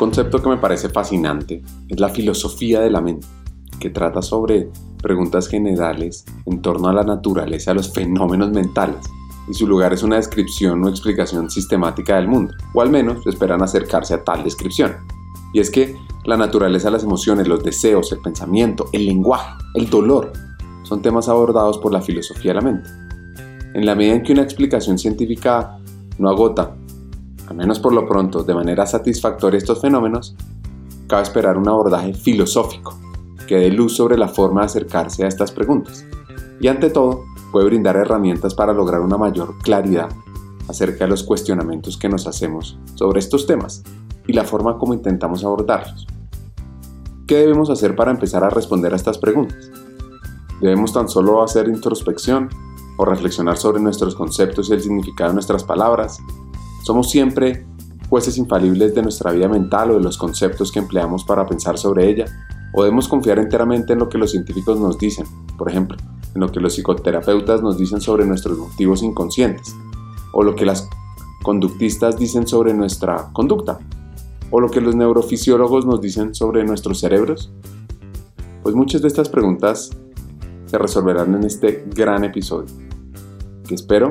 concepto que me parece fascinante es la filosofía de la mente, que trata sobre preguntas generales en torno a la naturaleza de los fenómenos mentales, y su lugar es una descripción o explicación sistemática del mundo, o al menos esperan acercarse a tal descripción. Y es que la naturaleza las emociones, los deseos, el pensamiento, el lenguaje, el dolor, son temas abordados por la filosofía de la mente. En la medida en que una explicación científica no agota, al menos por lo pronto, de manera satisfactoria estos fenómenos, cabe esperar un abordaje filosófico que dé luz sobre la forma de acercarse a estas preguntas. Y ante todo, puede brindar herramientas para lograr una mayor claridad acerca de los cuestionamientos que nos hacemos sobre estos temas y la forma como intentamos abordarlos. ¿Qué debemos hacer para empezar a responder a estas preguntas? ¿Debemos tan solo hacer introspección o reflexionar sobre nuestros conceptos y el significado de nuestras palabras? ¿Somos siempre jueces infalibles de nuestra vida mental o de los conceptos que empleamos para pensar sobre ella? ¿O debemos confiar enteramente en lo que los científicos nos dicen? Por ejemplo, en lo que los psicoterapeutas nos dicen sobre nuestros motivos inconscientes, o lo que las conductistas dicen sobre nuestra conducta, o lo que los neurofisiólogos nos dicen sobre nuestros cerebros? Pues muchas de estas preguntas se resolverán en este gran episodio, que espero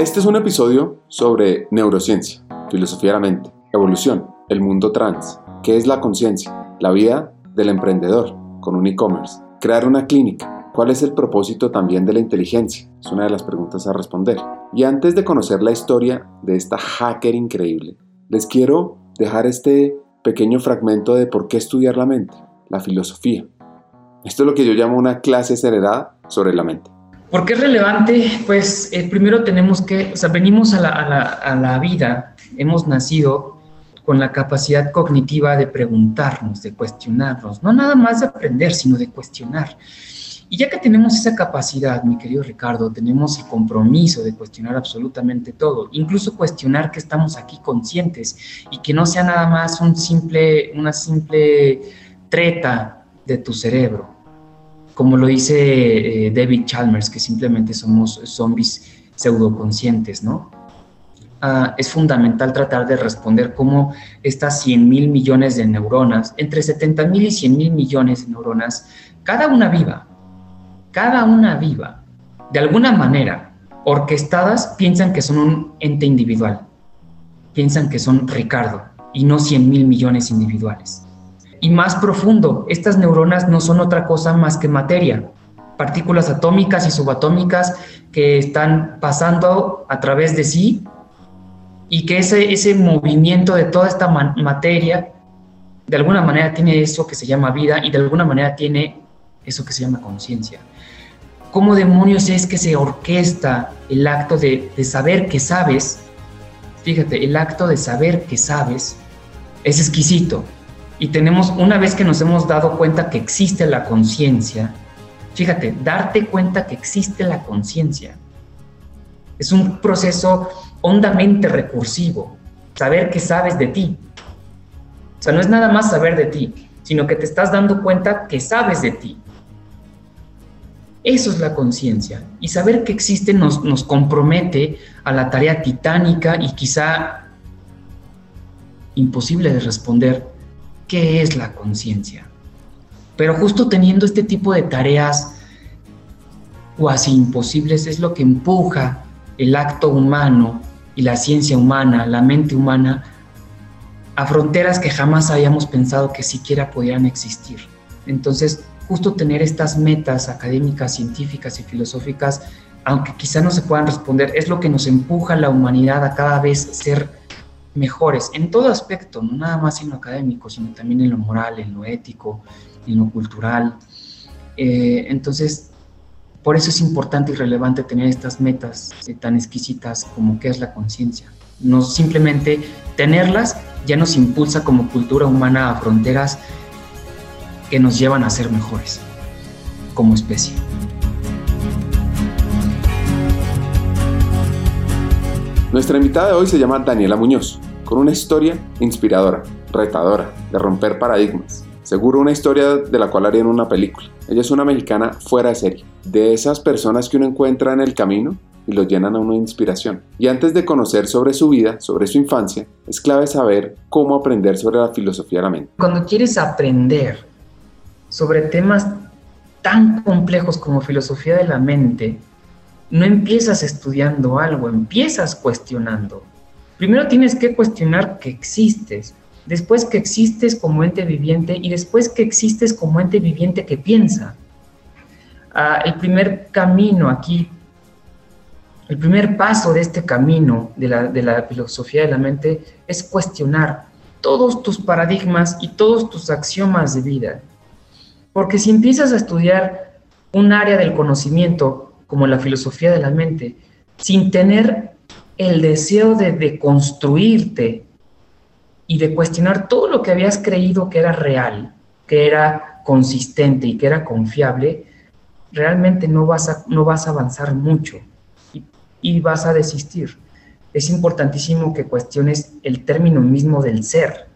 Este es un episodio sobre neurociencia, filosofía de la mente, evolución, el mundo trans, qué es la conciencia, la vida del emprendedor con un e-commerce, crear una clínica, ¿Cuál es el propósito también de la inteligencia? Es una de las preguntas a responder. Y antes de conocer la historia de esta hacker increíble, les quiero dejar este pequeño fragmento de por qué estudiar la mente, la filosofía. Esto es lo que yo llamo una clase acelerada sobre la mente. ¿Por qué es relevante? Pues eh, primero tenemos que, o sea, venimos a la, a, la, a la vida, hemos nacido con la capacidad cognitiva de preguntarnos, de cuestionarnos, no nada más de aprender, sino de cuestionar. Y ya que tenemos esa capacidad, mi querido Ricardo, tenemos el compromiso de cuestionar absolutamente todo, incluso cuestionar que estamos aquí conscientes y que no sea nada más un simple, una simple treta de tu cerebro, como lo dice eh, David Chalmers, que simplemente somos zombies pseudoconscientes, ¿no? Uh, es fundamental tratar de responder cómo estas 100 mil millones de neuronas, entre 70 mil y 100 mil millones de neuronas, cada una viva, cada una viva, de alguna manera, orquestadas, piensan que son un ente individual, piensan que son Ricardo y no 100 mil millones individuales. Y más profundo, estas neuronas no son otra cosa más que materia, partículas atómicas y subatómicas que están pasando a través de sí y que ese, ese movimiento de toda esta materia de alguna manera tiene eso que se llama vida y de alguna manera tiene eso que se llama conciencia. ¿Cómo demonios es que se orquesta el acto de, saber que sabes? Fíjate, el acto de saber que sabes es exquisito. Y tenemos, una vez que nos hemos dado cuenta que existe la conciencia, fíjate, darte cuenta que existe la conciencia. Es un proceso hondamente recursivo, saber que sabes de ti. O sea, no es nada más saber de ti, sino que te estás dando cuenta que sabes de ti. Eso es la conciencia. Y saber que existe nos, nos compromete a la tarea titánica y quizá imposible de responder, ¿qué es la conciencia? Pero justo teniendo este tipo de tareas cuasi imposibles es lo que empuja el acto humano y la ciencia humana, la mente humana, a fronteras que jamás habíamos pensado que siquiera podían existir. Entonces, justo tener estas metas académicas, científicas y filosóficas, aunque quizá no se puedan responder, es lo que nos empuja a la humanidad a cada vez ser mejores en todo aspecto, no nada más en lo académico, sino también en lo moral, en lo ético, en lo cultural. Eh, entonces, Por eso es importante y relevante tener estas metas eh, tan exquisitas como que es la conciencia. No simplemente tenerlas ya nos impulsa como cultura humana a fronteras que nos llevan a ser mejores como especie. Nuestra invitada de hoy se llama Daniela Muñoz, con una historia inspiradora, retadora, de romper paradigmas. Seguro una historia de la cual harían una película. Ella es una mexicana fuera de serie, de esas personas que uno encuentra en el camino y lo llenan a de inspiración. Y antes de conocer sobre su vida, sobre su infancia, es clave saber cómo aprender sobre la filosofía de la mente. Cuando quieres aprender sobre temas tan complejos como filosofía de la mente, no empiezas estudiando algo, empiezas cuestionando. Primero tienes que cuestionar que existes, después que existes como ente viviente y después que existes como ente viviente que piensa. Ah, el primer camino aquí, el primer paso de este camino de la, de la filosofía de la mente es cuestionar todos tus paradigmas y todos tus axiomas de vida. Porque si empiezas a estudiar un área del conocimiento como la filosofía de la mente, sin tener el deseo de deconstruirte y de cuestionar todo lo que habías creído que era real, que era consistente y que era confiable, realmente no vas a, no vas a avanzar mucho y, y vas a desistir. Es importantísimo que cuestiones el término mismo del ser.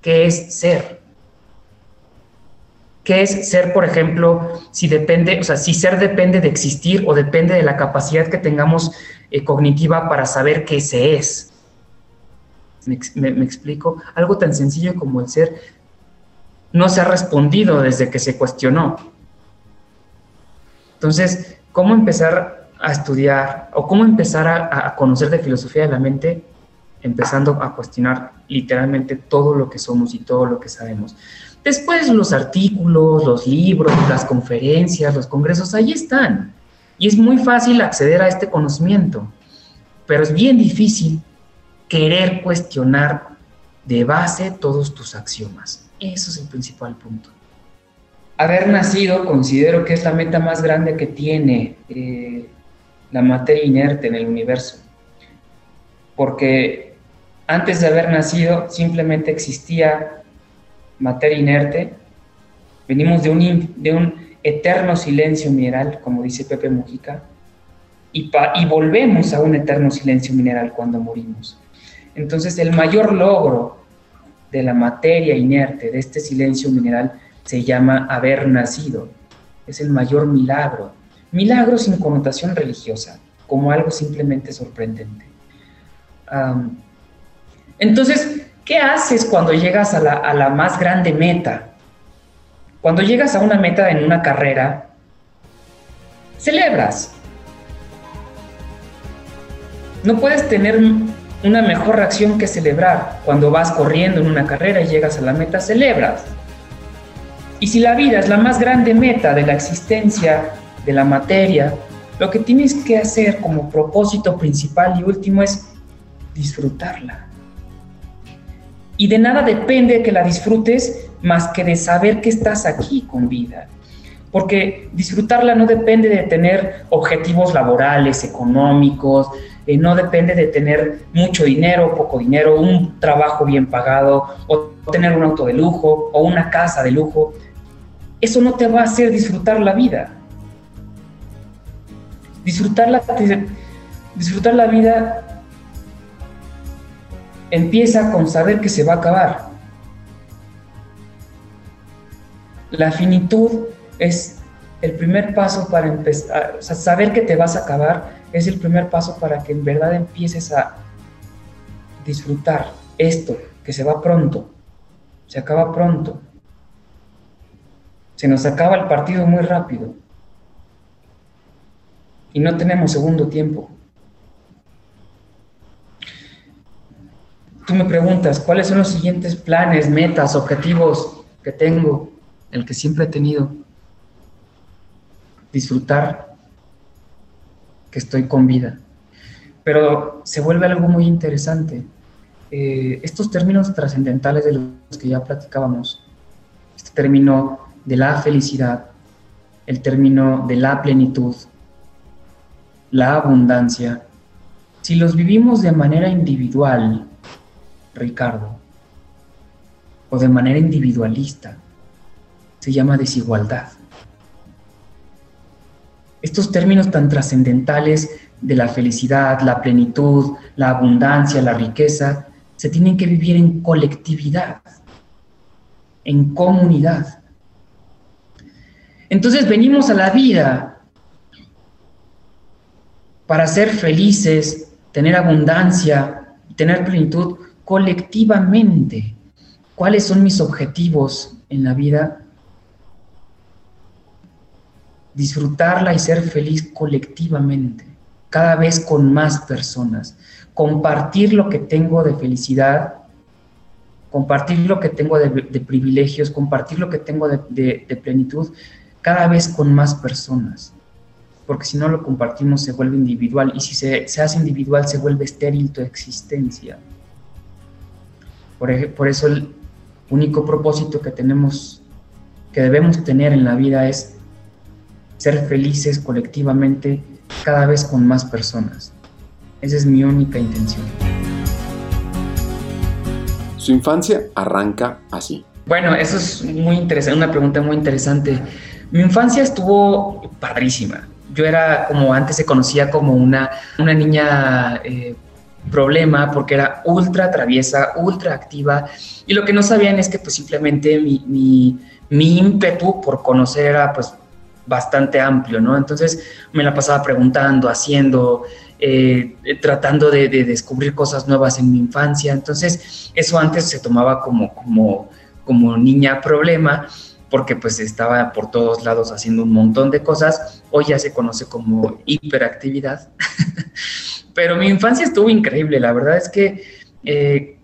¿Qué es ser? ¿Qué es ser, por ejemplo, si depende, o sea, si ser depende de existir o depende de la capacidad que tengamos eh, cognitiva para saber qué se es? ¿Me, explico? Algo tan sencillo como el ser no se ha respondido desde que se cuestionó. Entonces, ¿cómo empezar a estudiar o cómo empezar a, a conocer de filosofía de la mente? Empezando a cuestionar literalmente todo lo que somos y todo lo que sabemos. Después los artículos, los libros, las conferencias, los congresos, ahí están. Y es muy fácil acceder a este conocimiento, pero es bien difícil querer cuestionar de base todos tus axiomas. Eso es el principal punto. Haber nacido considero que es la meta más grande que tiene eh, la materia inerte en el universo. Porque antes de haber nacido simplemente existía materia inerte. Venimos de un, de un eterno silencio mineral, como dice Pepe Mujica, y, y volvemos a un eterno silencio mineral cuando morimos. Entonces, el mayor logro de la materia inerte, de este silencio mineral, se llama haber nacido. Es el mayor milagro. Milagro sin connotación religiosa, como algo simplemente sorprendente. entonces, ¿qué haces cuando llegas a la, más grande meta? Cuando llegas a una meta en una carrera, celebras. No puedes tener una mejor reacción que celebrar. Cuando vas corriendo en una carrera y llegas a la meta, celebras. Y si la vida es la más grande meta de la existencia de la materia, lo que tienes que hacer como propósito principal y último es disfrutarla. Y de nada depende que la disfrutes más que de saber que estás aquí con vida. Porque disfrutarla no depende de tener objetivos laborales, económicos, eh, no depende de tener mucho dinero, poco dinero, un trabajo bien pagado, o tener un auto de lujo, o una casa de lujo. Eso no te va a hacer disfrutar la vida. Disfrutar la, disfrutar la vida empieza con saber que se va a acabar. La finitud es el primer paso para empezar, saber que te vas a acabar es el primer paso para que en verdad empieces a disfrutar esto, que se va pronto, se acaba pronto. Se nos acaba el partido muy rápido y no tenemos segundo tiempo. Tú me preguntas, ¿cuáles son los siguientes planes, metas, objetivos que tengo? El que siempre he tenido. Disfrutar que estoy con vida. Pero se vuelve algo muy interesante. Eh, estos términos trascendentales de los que ya platicábamos, este término de la felicidad, el término de la plenitud, la abundancia, si los vivimos de manera individual, Ricardo, o de manera individualista, se llama desigualdad. Estos términos tan trascendentales de la felicidad, la plenitud, la abundancia, la riqueza, se tienen que vivir en colectividad, en comunidad. Entonces venimos a la vida para ser felices, tener abundancia, tener plenitud colectivamente. ¿Cuáles son mis objetivos en la vida? Disfrutarla y ser feliz colectivamente, cada vez con más personas. Compartir lo que tengo de felicidad, compartir lo que tengo de, privilegios, compartir lo que tengo de plenitud, cada vez con más personas porque si no lo compartimos se vuelve individual y si se, hace individual se vuelve estéril tu existencia. Por, por eso el único propósito que tenemos, que debemos tener en la vida es ser felices colectivamente cada vez con más personas. Esa es mi única intención. Su infancia arranca así. Bueno, eso es muy interesante, una pregunta muy interesante. Mi infancia estuvo padrísima yo era como antes se conocía como una, una niña eh, problema porque era ultra traviesa, ultra activa y lo que no sabían es que pues simplemente mi, mi, mi ímpetu por conocer era pues bastante amplio, ¿no? Entonces me la pasaba preguntando, haciendo, eh, tratando de, de, descubrir cosas nuevas en mi infancia. Entonces eso antes se tomaba como, como, como niña problema porque pues estaba por todos lados haciendo un montón de cosas. Hoy ya se conoce como hiperactividad. Pero mi infancia estuvo increíble. La verdad es que eh,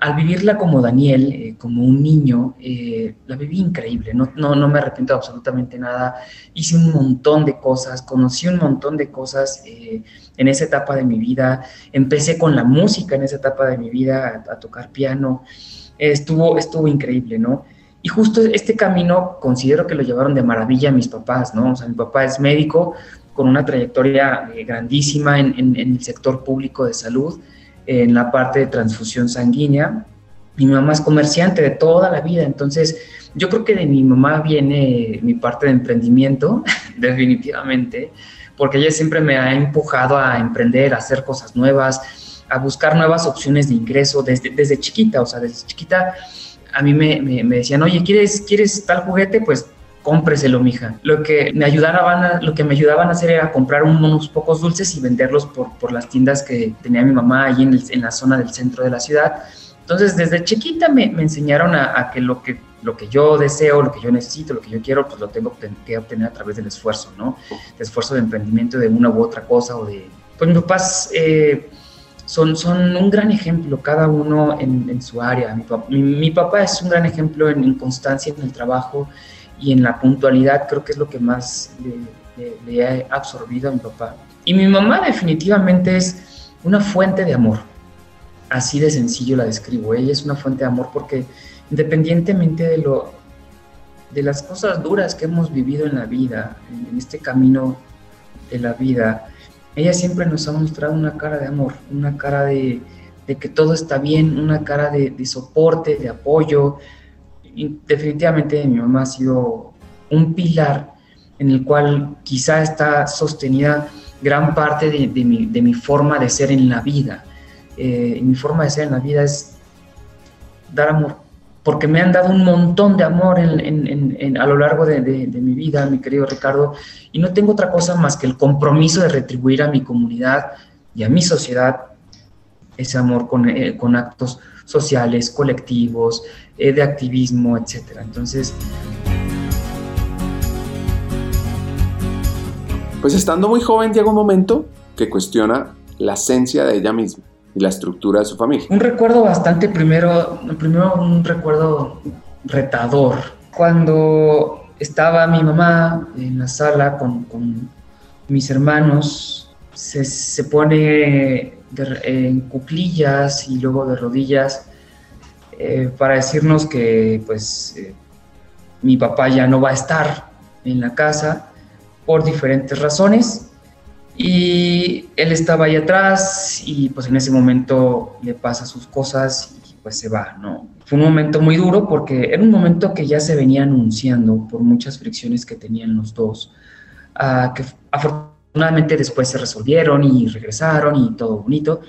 al vivirla como Daniel, eh, como un niño, eh, la viví increíble. No, no, no, me arrepiento absolutamente nada. Hice un montón de cosas, conocí un montón de cosas en esa etapa de mi vida. Empecé con la música en esa etapa de mi vida, a, a tocar piano. estuvo, estuvo increíble, ¿no? Y justo este camino considero que lo llevaron de maravilla mis papás, ¿no? O sea, mi papá es médico con una trayectoria eh, grandísima en, el sector público de salud, en la parte de transfusión sanguínea. Mi mamá es comerciante de toda la vida, entonces yo creo que de mi mamá viene mi parte de emprendimiento, definitivamente, porque ella siempre me ha empujado a emprender, a hacer cosas nuevas, a buscar nuevas opciones de ingreso desde, desde chiquita, o sea, desde chiquita a mí me, me, decían, oye, ¿quieres, ¿quieres tal juguete? Pues cómpreselo, mija. Lo que me ayudaban a, lo que me ayudaban a hacer era comprar unos pocos dulces y venderlos por, por las tiendas que tenía mi mamá allí en, en, la zona del centro de la ciudad. Entonces, desde chiquita me, me enseñaron a, a, que lo que lo que yo deseo, lo que yo necesito, lo que yo quiero, pues lo tengo que obtener a través del esfuerzo, ¿no? El esfuerzo de emprendimiento de una u otra cosa o de... Pues mis papás eh, son, son un gran ejemplo, cada uno en, su área. Mi, papá es un gran ejemplo en, constancia en el trabajo y en la puntualidad, creo que es lo que más le, le, ha absorbido a mi papá. Y mi mamá definitivamente es una fuente de amor, así de sencillo la describo. Ella es una fuente de amor porque independientemente de, lo, de las cosas duras que hemos vivido en la vida, en este camino de la vida, ella siempre nos ha mostrado una cara de amor, una cara de, que todo está bien, una cara de, soporte, de apoyo. Definitivamente mi mamá ha sido un pilar en el cual quizá está sostenida gran parte de, mi, forma de ser en la vida. Eh, mi forma de ser en la vida es dar amor, porque me han dado un montón de amor a lo largo de, mi vida, mi querido Ricardo, y no tengo otra cosa más que el compromiso de retribuir a mi comunidad y a mi sociedad ese amor con, eh, actos sociales, colectivos, de activismo, etc. Entonces... Pues estando muy joven llega un momento que cuestiona la esencia de ella misma y la estructura de su familia. Un recuerdo bastante primero, primero un recuerdo retador. Cuando estaba mi mamá en la sala con, con mis hermanos, se, se pone en cuclillas y luego de rodillas eh, para decirnos que pues eh, mi papá ya no va a estar en la casa por diferentes razones y él estaba ahí atrás y pues en ese momento le pasa sus cosas y pues se va, ¿no? Fue un momento muy duro porque era un momento que ya se venía anunciando por muchas fricciones que tenían los dos, uh, que afortunadamente después se resolvieron y regresaron y todo bonito,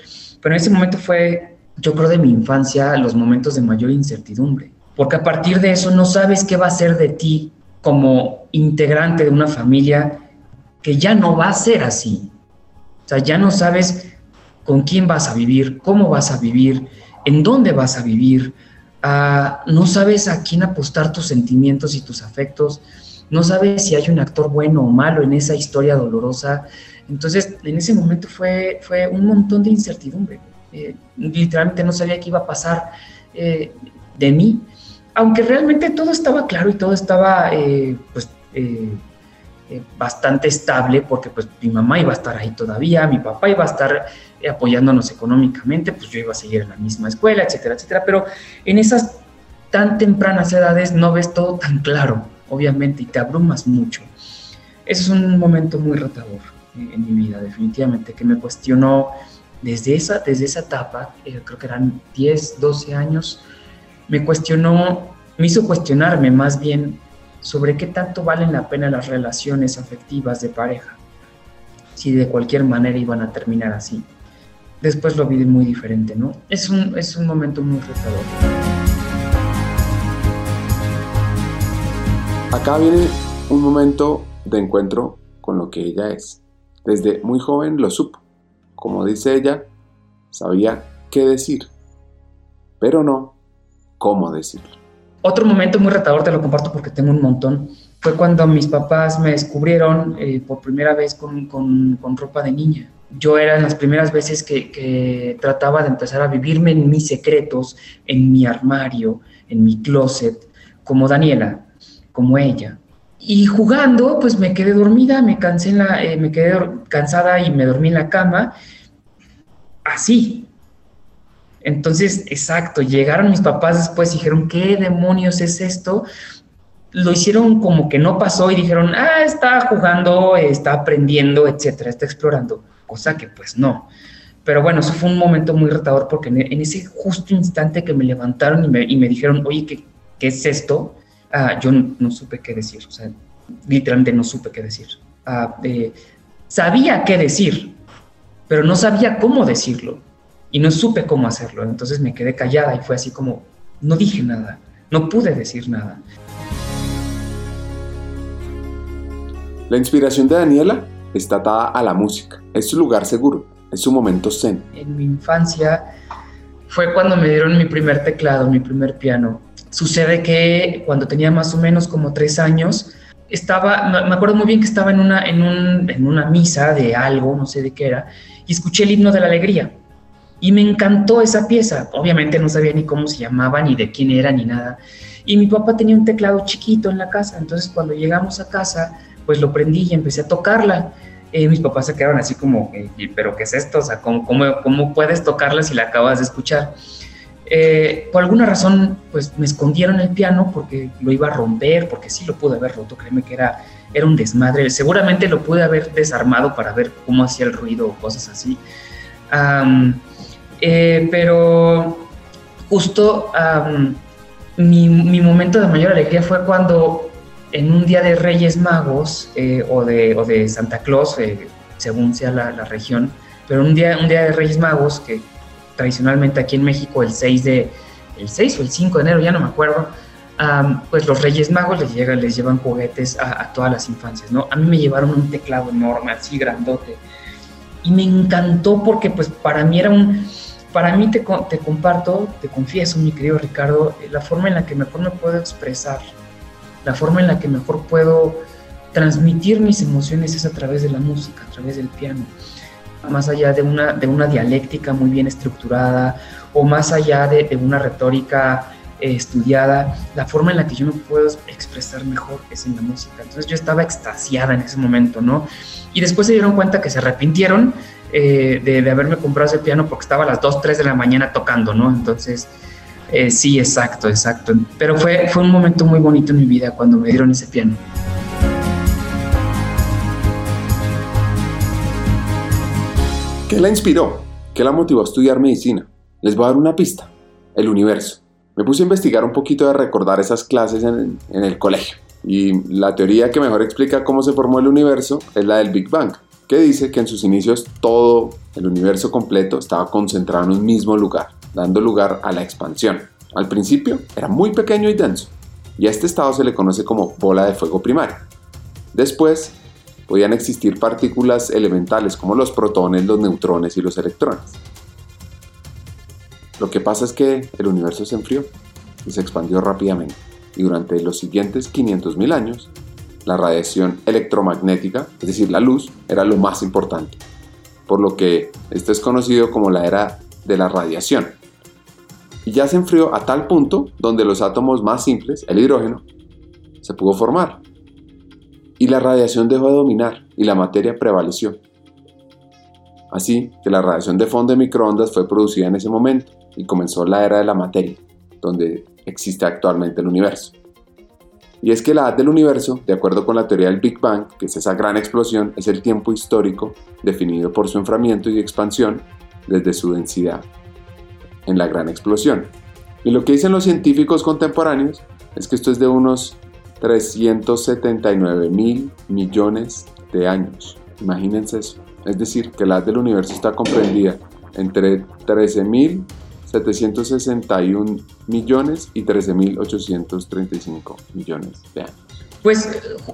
pero en ese momento fue, yo creo, de mi infancia los momentos de mayor incertidumbre, porque a partir de eso no sabes qué va a ser de ti como integrante de una familia que ya no va a ser así. O sea, ya no sabes con quién vas a vivir, cómo vas a vivir, en dónde vas a vivir. Ah, no sabes a quién apostar tus sentimientos y tus afectos. No sabes si hay un actor bueno o malo en esa historia dolorosa. Entonces, en ese momento fue, fue un montón de incertidumbre. Eh, literalmente no sabía qué iba a pasar eh, de mí, aunque realmente todo estaba claro y todo estaba eh, pues, eh, bastante estable porque pues mi mamá iba a estar ahí todavía, mi papá iba a estar eh, apoyándonos económicamente, pues yo iba a seguir en la misma escuela, etcétera, etcétera, pero en esas tan tempranas edades no ves todo tan claro, obviamente, y te abrumas mucho. Ese es un momento muy retador eh, en mi vida, definitivamente, que me cuestionó desde esa, desde esa etapa, creo que eran 10, 12 años, me cuestionó, me hizo cuestionarme más bien sobre qué tanto valen la pena las relaciones afectivas de pareja, si de cualquier manera iban a terminar así. Después lo vi muy diferente, ¿no? Es un, es un momento muy retador. Acá viene un momento de encuentro con lo que ella es. Desde muy joven lo supo. Como dice ella, sabía qué decir, pero no cómo decirlo. Otro momento muy retador, te lo comparto porque tengo un montón, fue cuando mis papás me descubrieron eh, por primera vez con, con, ropa de niña. Yo era en las primeras veces que, que, trataba de empezar a vivirme en mis secretos, en mi armario, en mi closet, como Daniela, como ella. Y jugando, pues me quedé dormida, me, cansé en la, eh, me quedé cansada y me dormí en la cama, así, entonces, exacto, llegaron mis papás después y dijeron, ¿qué demonios es esto? Lo hicieron como que no pasó y dijeron, ah, está jugando, está aprendiendo, etcétera, está explorando, cosa que pues no. Pero bueno, eso fue un momento muy retador porque en, ese justo instante que me levantaron y me, dijeron, oye, ¿qué, ¿qué, es esto? Ah, yo no, supe qué decir, o sea, literalmente no supe qué decir. Ah, eh, sabía qué decir, pero no sabía cómo decirlo y no supe cómo hacerlo. Entonces me quedé callada y fue así como, no dije nada, no pude decir nada. La inspiración de Daniela está atada a la música, es su lugar seguro, es su momento zen. En mi infancia fue cuando me dieron mi primer teclado, mi primer piano. Sucede que cuando tenía más o menos como tres años, estaba, me acuerdo muy bien que estaba en una, en, un, en una misa de algo, no sé de qué era, y escuché el himno de la alegría y me encantó esa pieza. Obviamente no sabía ni cómo se llamaba, ni de quién era, ni nada. Y mi papá tenía un teclado chiquito en la casa. Entonces cuando llegamos a casa, pues lo prendí y empecé a tocarla. Eh, mis papás se quedaron así como, ¿pero qué es esto? O sea, ¿cómo, cómo, puedes tocarla si la acabas de escuchar? Eh, por alguna razón, pues me escondieron el piano porque lo iba a romper, porque sí lo pude haber roto, créeme que era, era un desmadre. Seguramente lo pude haber desarmado para ver cómo hacía el ruido o cosas así. Eh, pero justo mi, momento de mayor alegría fue cuando en un día de Reyes Magos eh, o, de, Santa Claus, eh, según sea la, región, pero un día, un día de Reyes Magos, que tradicionalmente aquí en México el 6, de, el 6 o el 5 de enero, ya no me acuerdo, pues los Reyes Magos les, llegan, les llevan juguetes a, todas las infancias, ¿no? A mí me llevaron un teclado enorme, así grandote, y me encantó porque pues para mí era un para mí te, te, comparto, te confieso, mi querido Ricardo, eh, la forma en la que mejor me puedo expresar, la forma en la que mejor puedo transmitir mis emociones es a través de la música, a través del piano. Más allá de una, de una dialéctica muy bien estructurada o más allá de, una retórica eh, estudiada, la forma en la que yo me puedo expresar mejor es en la música. Entonces yo estaba extasiada en ese momento, ¿no? Y después se dieron cuenta que se arrepintieron eh, de, haberme comprado ese piano porque estaba a las 2, 3 de la mañana tocando, ¿no? Entonces, eh, sí, exacto, exacto. Pero fue, fue un momento muy bonito en mi vida cuando me dieron ese piano. ¿Qué la inspiró? ¿Qué la motivó a estudiar medicina? Les voy a dar una pista. El universo. Me puse a investigar un poquito de recordar esas clases en, en el colegio. Y la teoría que mejor explica cómo se formó el universo es la del Big Bang, que dice que en sus inicios todo el universo completo estaba concentrado en un mismo lugar, dando lugar a la expansión. Al principio era muy pequeño y denso, y a este estado se le conoce como bola de fuego primario. Después podían existir partículas elementales como los protones, los neutrones y los electrones. Lo que pasa es que el universo se enfrió y se expandió rápidamente, y durante los siguientes 500.000 años, la radiación electromagnética, es decir, la luz, era lo más importante, por lo que esto es conocido como la era de la radiación. Y ya se enfrió a tal punto donde los átomos más simples, el hidrógeno, se pudo formar y la radiación dejó de dominar y la materia prevaleció. Así que la radiación de fondo de microondas fue producida en ese momento y comenzó la era de la materia, donde existe actualmente el universo. Y es que la edad del universo, de acuerdo con la teoría del Big Bang, que es esa gran explosión, es el tiempo histórico definido por su enfriamiento y expansión desde su densidad en la gran explosión. Y lo que dicen los científicos contemporáneos es que esto es de unos 379 mil millones de años. Imagínense eso. Es decir, que la edad del universo está comprendida entre 13.761 millones y 13.835 millones de años. Pues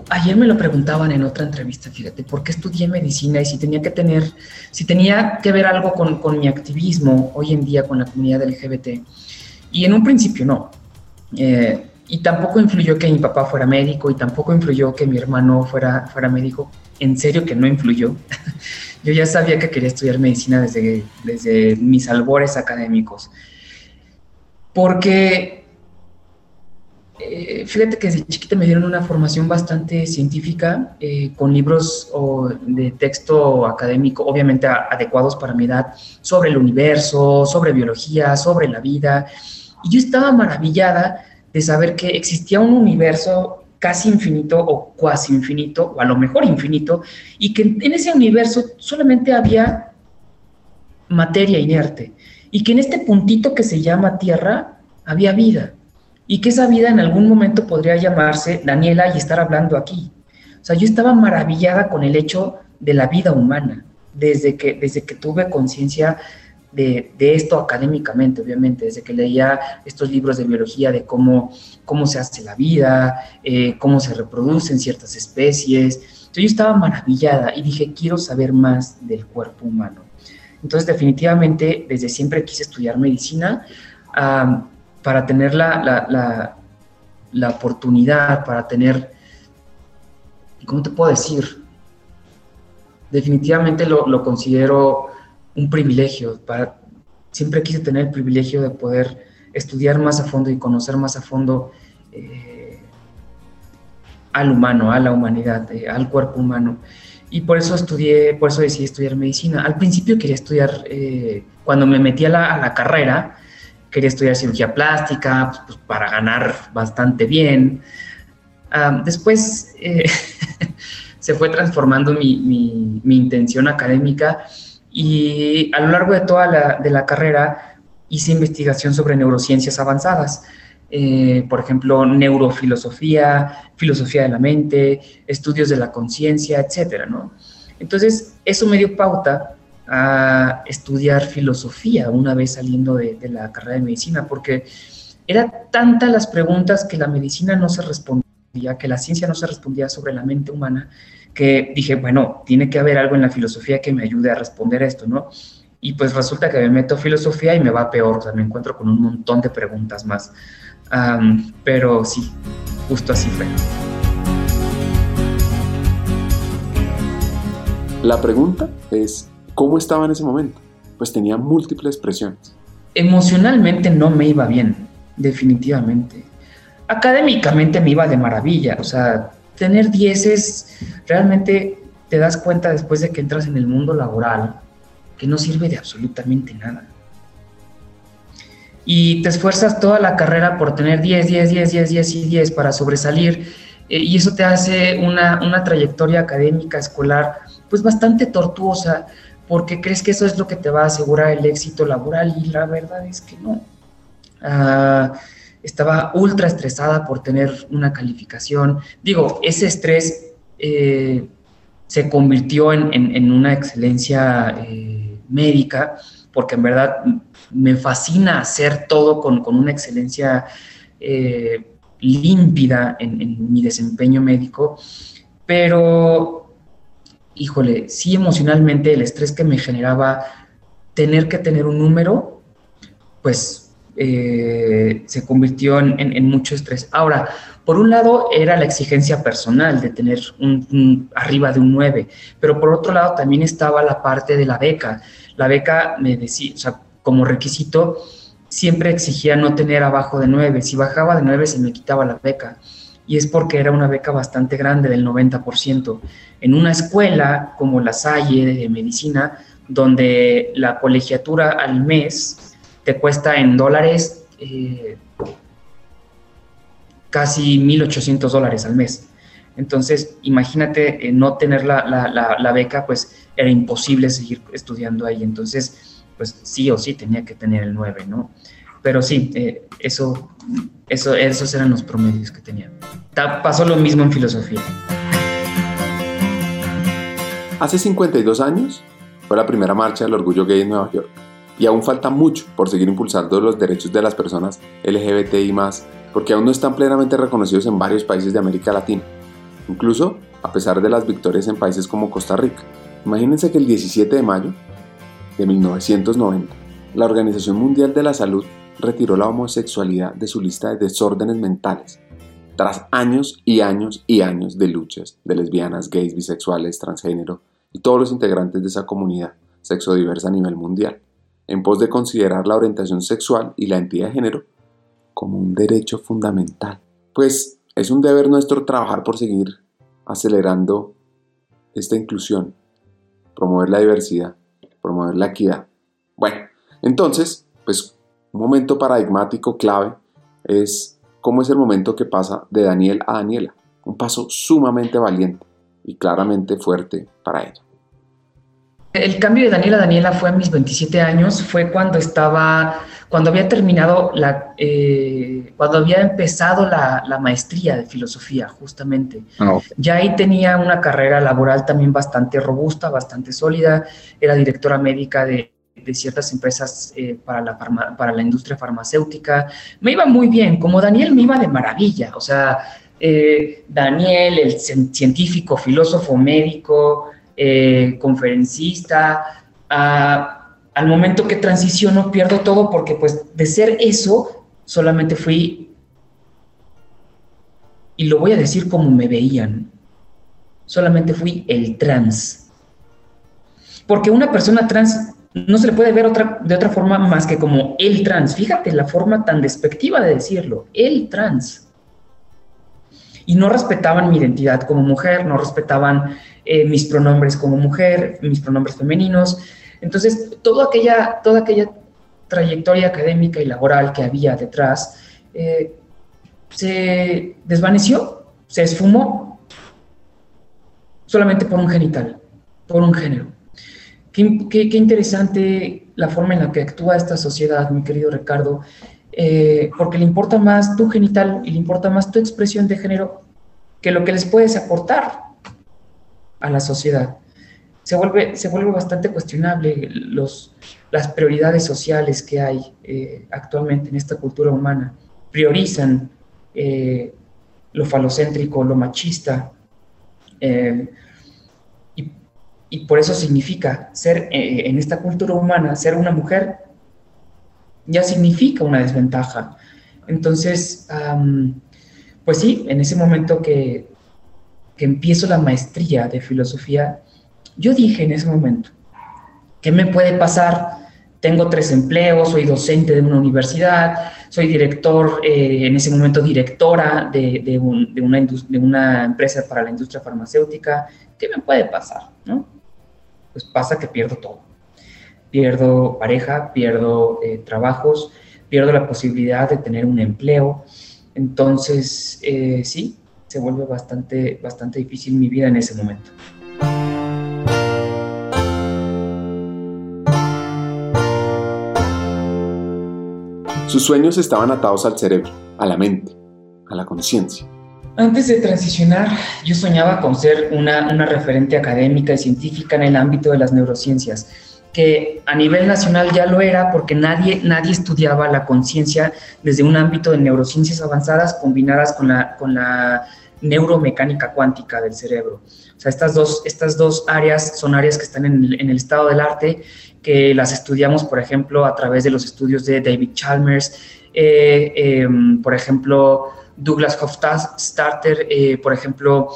ayer me lo preguntaban en otra entrevista, fíjate, ¿por qué estudié medicina y si tenía que tener, si tenía que ver algo con, con mi activismo hoy en día con la comunidad LGBT? Y en un principio no. Eh, y tampoco influyó que mi papá fuera médico y tampoco influyó que mi hermano fuera, fuera médico. En serio que no influyó. Yo ya sabía que quería estudiar medicina desde, desde mis albores académicos. Porque, eh, fíjate que desde chiquita me dieron una formación bastante científica, eh, con libros de texto académico, obviamente adecuados para mi edad, sobre el universo, sobre biología, sobre la vida. Y yo estaba maravillada de saber que existía un universo casi infinito o cuasi infinito, o a lo mejor infinito, y que en ese universo solamente había materia inerte, y que en este puntito que se llama Tierra había vida, y que esa vida en algún momento podría llamarse Daniela y estar hablando aquí. O sea, yo estaba maravillada con el hecho de la vida humana, desde que, desde que tuve conciencia de, esto académicamente, obviamente, desde que leía estos libros de biología de cómo, cómo se hace la vida, eh, cómo se reproducen ciertas especies. Entonces yo estaba maravillada y dije, quiero saber más del cuerpo humano. Entonces definitivamente desde siempre quise estudiar medicina para tener la, la, oportunidad, para tener, ¿cómo te puedo decir? Definitivamente lo, lo considero un privilegio. Para, siempre quise tener el privilegio de poder estudiar más a fondo y conocer más a fondo eh, al humano, a la humanidad, eh, al cuerpo humano. Y por eso estudié, por eso decidí estudiar medicina. Al principio quería estudiar, eh, cuando me metí a la, carrera, quería estudiar cirugía plástica pues, pues para ganar bastante bien. Después se fue transformando mi intención académica y a lo largo de toda la, de la carrera hice investigación sobre neurociencias avanzadas. Eh, por ejemplo, neurofilosofía, filosofía de la mente, estudios de la conciencia, etcétera, ¿no? Entonces, eso me dio pauta a estudiar filosofía una vez saliendo de, de la carrera de medicina, porque eran tantas las preguntas que la medicina no se respondía, que la ciencia no se respondía sobre la mente humana, que dije, bueno, tiene que haber algo en la filosofía que me ayude a responder esto, ¿no? Y pues resulta que me meto a filosofía y me va peor, o sea, me encuentro con un montón de preguntas más. pero sí, justo así fue. La pregunta es, ¿cómo estaba en ese momento? Pues tenía múltiples presiones. Emocionalmente no me iba bien, definitivamente. Académicamente me iba de maravilla, o sea, tener dieces, realmente te das cuenta después de que entras en el mundo laboral que no sirve de absolutamente nada. Y te esfuerzas toda la carrera por tener 10, 10, 10, 10, 10 y 10 para sobresalir. Eh, y eso te hace una, una trayectoria académica, escolar, pues bastante tortuosa, porque crees que eso es lo que te va a asegurar el éxito laboral y la verdad es que no. Ah, estaba ultra estresada por tener una calificación. Digo, ese estrés eh, se convirtió en, una excelencia eh, médica, porque en verdad me fascina hacer todo con, una excelencia eh, límpida en, mi desempeño médico, pero, híjole, sí emocionalmente el estrés que me generaba tener que tener un número, pues eh, se convirtió en, mucho estrés. Ahora, por un lado era la exigencia personal de tener un, arriba de un 9, pero por otro lado también estaba la parte de la beca. La beca me decía, como requisito, siempre exigía no tener abajo de 9. Si bajaba de 9 se me quitaba la beca. Y es porque era una beca bastante grande, del 90%. En una escuela como la Salle de medicina, donde la colegiatura al mes te cuesta en dólares eh, casi 1.800 dólares al mes. Entonces, imagínate eh, no tener la, la, beca, pues era imposible seguir estudiando ahí. Entonces, pues sí o sí tenía que tener el 9, ¿no? Pero sí, eh, eso, eso, esos eran los promedios que tenía. pasó lo mismo en filosofía. Hace 52 años fue la primera marcha del orgullo gay en Nueva York y aún falta mucho por seguir impulsando los derechos de las personas LGBTI porque aún no están plenamente reconocidos en varios países de América Latina, incluso a pesar de las victorias en países como Costa Rica. Imagínense que el 17 de mayo de 1990, la Organización Mundial de la Salud retiró la homosexualidad de su lista de desórdenes mentales, tras años y años y años de luchas de lesbianas, gays, bisexuales, transgénero y todos los integrantes de esa comunidad sexodiversa a nivel mundial, en pos de considerar la orientación sexual y la identidad de género como un derecho fundamental. Pues es un deber nuestro trabajar por seguir acelerando esta inclusión, promover la diversidad promover la equidad. Bueno, entonces, pues un momento paradigmático clave es cómo es el momento que pasa de Daniel a Daniela. Un paso sumamente valiente y claramente fuerte para ella. El cambio de Daniela a Daniela fue a mis 27 años, fue cuando estaba, cuando había terminado la, eh, cuando había empezado la, maestría de filosofía, justamente. Ah, ya ahí tenía una carrera laboral también bastante robusta, bastante sólida, era directora médica de, ciertas empresas eh, para, la para la industria farmacéutica. Me iba muy bien, como Daniel me iba de maravilla, o sea, eh, Daniel, el científico, filósofo, médico, eh, conferencista, al momento que transiciono pierdo todo porque pues de ser eso solamente fui, y lo voy a decir como me veían, solamente fui el trans. Porque una persona trans no se le puede ver de otra forma más que como el trans. Fíjate la forma tan despectiva de decirlo, el trans. Y no respetaban mi identidad como mujer, no respetaban eh, mis pronombres como mujer, mis pronombres femeninos. Entonces, toda aquella, toda aquella trayectoria académica y laboral que había detrás eh, se desvaneció, se esfumó solamente por un genital, por un género. Qué, interesante la forma en la que actúa esta sociedad, mi querido Ricardo, eh, porque le importa más tu genital y le importa más tu expresión de género que lo que les puedes aportar a la sociedad. Se vuelve, se vuelve bastante cuestionable los, las prioridades sociales que hay eh, actualmente en esta cultura humana. Priorizan eh, lo falocéntrico, lo machista, eh, y, y, por eso significa ser en esta cultura humana, ser una mujer ya significa una desventaja. Entonces, pues sí, en ese momento que, que empiezo la maestría de filosofía, yo dije en ese momento, ¿qué me puede pasar? Tengo tres empleos, soy docente de una universidad, soy director, eh, en ese momento directora de, una de, una empresa para la industria farmacéutica. ¿Qué me puede pasar? ¿no? Pues pasa que pierdo todo pierdo pareja, pierdo eh, trabajos, pierdo la posibilidad de tener un empleo. Entonces, eh, sí, se vuelve bastante, bastante difícil mi vida en ese momento. Sus sueños estaban atados al cerebro, a la mente, a la conciencia. Antes de transicionar, yo soñaba con ser una, una referente académica y científica en el ámbito de las neurociencias que a nivel nacional ya lo era porque nadie, nadie estudiaba la conciencia desde un ámbito de neurociencias avanzadas combinadas con la, con la neuromecánica cuántica del cerebro. O sea, estas dos, estas dos áreas son áreas que están en el, estado del arte, que las estudiamos, por ejemplo, a través de los estudios de David Chalmers, eh, em, por ejemplo, Douglas Hofstadter, eh, por ejemplo,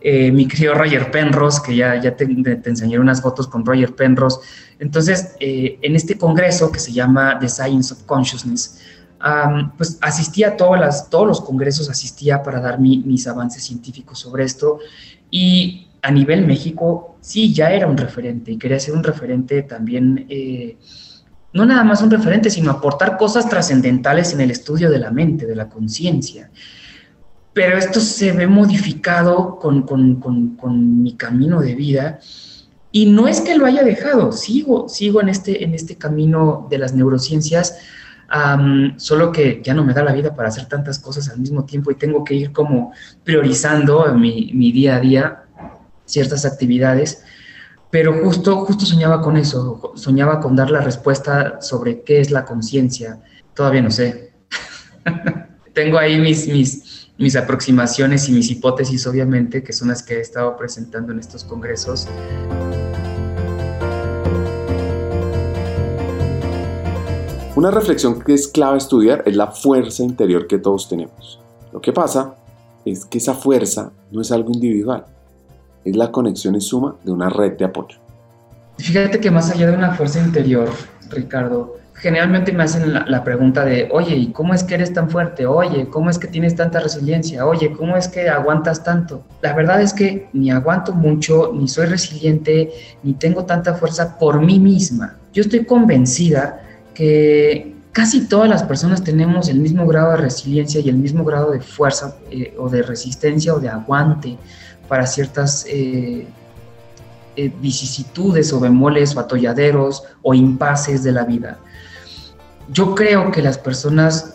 eh, mi querido Roger Penrose, que ya, ya te, enseñé unas fotos con Roger Penrose. Entonces, eh, en este congreso que se llama The Science of Consciousness, pues asistía a todas las, todos los congresos, asistía para dar mis avances científicos sobre esto. Y a nivel México, sí, ya era un referente y quería ser un referente también, eh, no nada más un referente, sino aportar cosas trascendentales en el estudio de la mente, de la conciencia pero esto se ve modificado con, mi camino de vida. Y no es que lo haya dejado, sigo, sigo en este, en este camino de las neurociencias, solo que ya no me da la vida para hacer tantas cosas al mismo tiempo y tengo que ir como priorizando en mi, mi día a día ciertas actividades. Pero justo, justo soñaba con eso, soñaba con dar la respuesta sobre qué es la conciencia. Todavía no sé. tengo ahí mis, mis, mis aproximaciones y mis hipótesis, obviamente, que son las que he estado presentando en estos congresos. Una reflexión que es clave estudiar es la fuerza interior que todos tenemos. Lo que pasa es que esa fuerza no es algo individual, es la conexión y suma de una red de apoyo. Fíjate que más allá de una fuerza interior, Ricardo, generalmente me hacen la, pregunta de, oye, ¿y cómo es que eres tan fuerte? Oye, ¿cómo es que tienes tanta resiliencia? Oye, ¿cómo es que aguantas tanto? La verdad es que ni aguanto mucho, ni soy resiliente, ni tengo tanta fuerza por mí misma. Yo estoy convencida que casi todas las personas tenemos el mismo grado de resiliencia y el mismo grado de fuerza eh, o de resistencia o de aguante para ciertas... Eh, eh, vicisitudes o bemoles o atolladeros o impases de la vida yo creo que las personas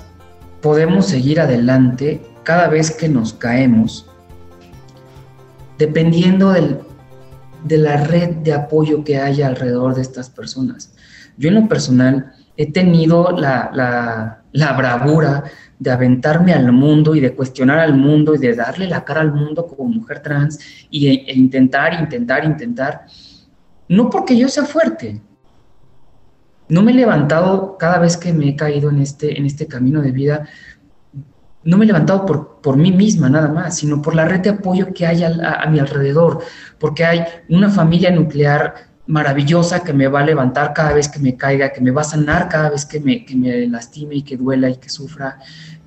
podemos seguir adelante cada vez que nos caemos, dependiendo de la red de apoyo que haya alrededor de estas personas. Yo en lo personal he tenido la, bravura de aventarme al mundo y de cuestionar al mundo y de darle la cara al mundo como mujer trans y, e intentar, intentar, intentar, no porque yo sea fuerte, no me he levantado cada vez que me he caído en este, en este camino de vida, no me he levantado por, por mí misma nada más, sino por la red de apoyo que hay a, mi alrededor, porque hay una familia nuclear maravillosa que me va a levantar cada vez que me caiga, que me va a sanar cada vez que me, que me lastime y que duela y que sufra,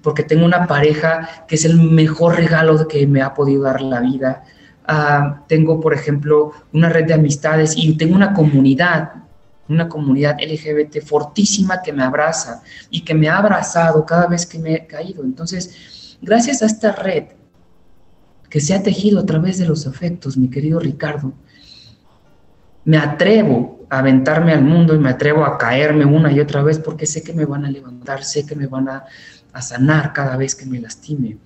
porque tengo una pareja que es el mejor regalo que me ha podido dar la vida. Ah, tengo, por ejemplo, una red de amistades y tengo una comunidad una comunidad LGBT fortísima que me abraza y que me ha abrazado cada vez que me he caído. Entonces, gracias a esta red que se ha tejido a través de los afectos, mi querido Ricardo, me atrevo a aventarme al mundo y me atrevo a caerme una y otra vez porque sé que me van a levantar, sé que me van a, sanar cada vez que me lastime.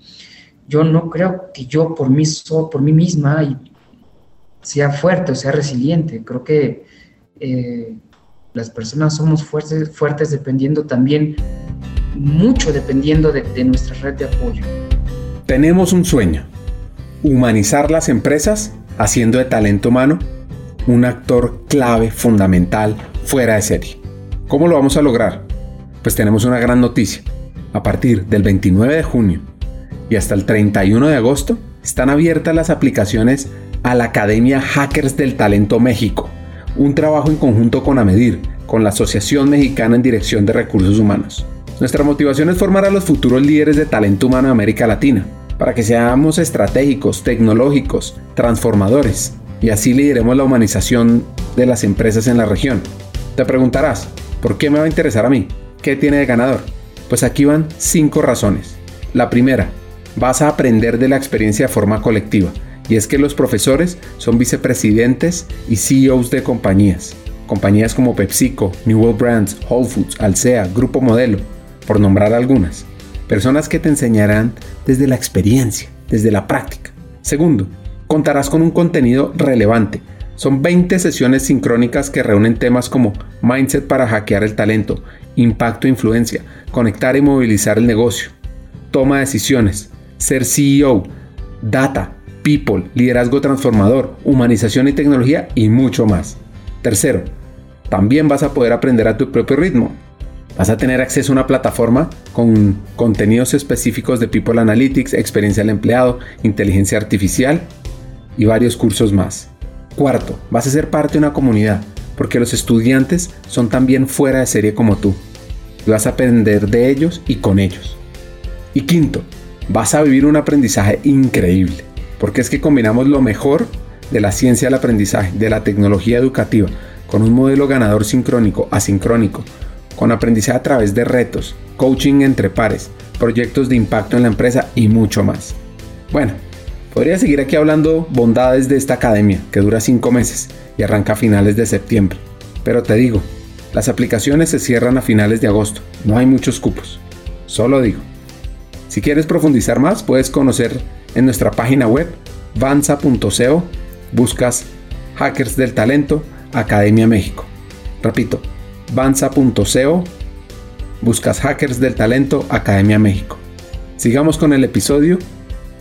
Yo no creo que yo por mí, por mí misma sea fuerte o sea resiliente. Creo que eh, las personas somos fuertes, fuertes dependiendo también, mucho dependiendo de, de nuestra red de apoyo. Tenemos un sueño, humanizar las empresas haciendo de talento humano un actor clave, fundamental, fuera de serie. ¿Cómo lo vamos a lograr? Pues tenemos una gran noticia. A partir del 29 de junio y hasta el 31 de agosto están abiertas las aplicaciones a la Academia Hackers del Talento México un trabajo en conjunto con AMEDIR, con la Asociación Mexicana en Dirección de Recursos Humanos. Nuestra motivación es formar a los futuros líderes de talento humano de América Latina, para que seamos estratégicos, tecnológicos, transformadores, y así lideremos la humanización de las empresas en la región. Te preguntarás, ¿por qué me va a interesar a mí? ¿Qué tiene de ganador? Pues aquí van cinco razones. La primera, vas a aprender de la experiencia de forma colectiva y es que los profesores son vicepresidentes y CEOs de compañías. Compañías como PepsiCo, New World Brands, Whole Foods, Alsea, Grupo Modelo, por nombrar algunas. Personas que te enseñarán desde la experiencia, desde la práctica. Segundo, contarás con un contenido relevante. Son 20 sesiones sincrónicas que reúnen temas como mindset para hackear el talento, impacto e influencia, conectar y movilizar el negocio, toma de decisiones, ser CEO, data, people, liderazgo transformador, humanización y tecnología y mucho más. Tercero, también vas a poder aprender a tu propio ritmo. Vas a tener acceso a una plataforma con contenidos específicos de People Analytics, experiencia del empleado, inteligencia artificial y varios cursos más. Cuarto, vas a ser parte de una comunidad, porque los estudiantes son también fuera de serie como tú. Y vas a aprender de ellos y con ellos. Y quinto, vas a vivir un aprendizaje increíble, porque es que combinamos lo mejor de la ciencia del aprendizaje, de la tecnología educativa, con un modelo ganador sincrónico, asincrónico, con aprendizaje a través de retos, coaching entre pares, proyectos de impacto en la empresa y mucho más. Bueno, podría seguir aquí hablando bondades de esta academia, que dura 5 meses y arranca a finales de septiembre. Pero te digo, las aplicaciones se cierran a finales de agosto, no hay muchos cupos. Solo digo. Si quieres profundizar más, puedes conocer en nuestra página web vanza.co, buscas Hackers del Talento, Academia México. Repito, Banza.co, buscas Hackers del Talento, Academia México. Sigamos con el episodio,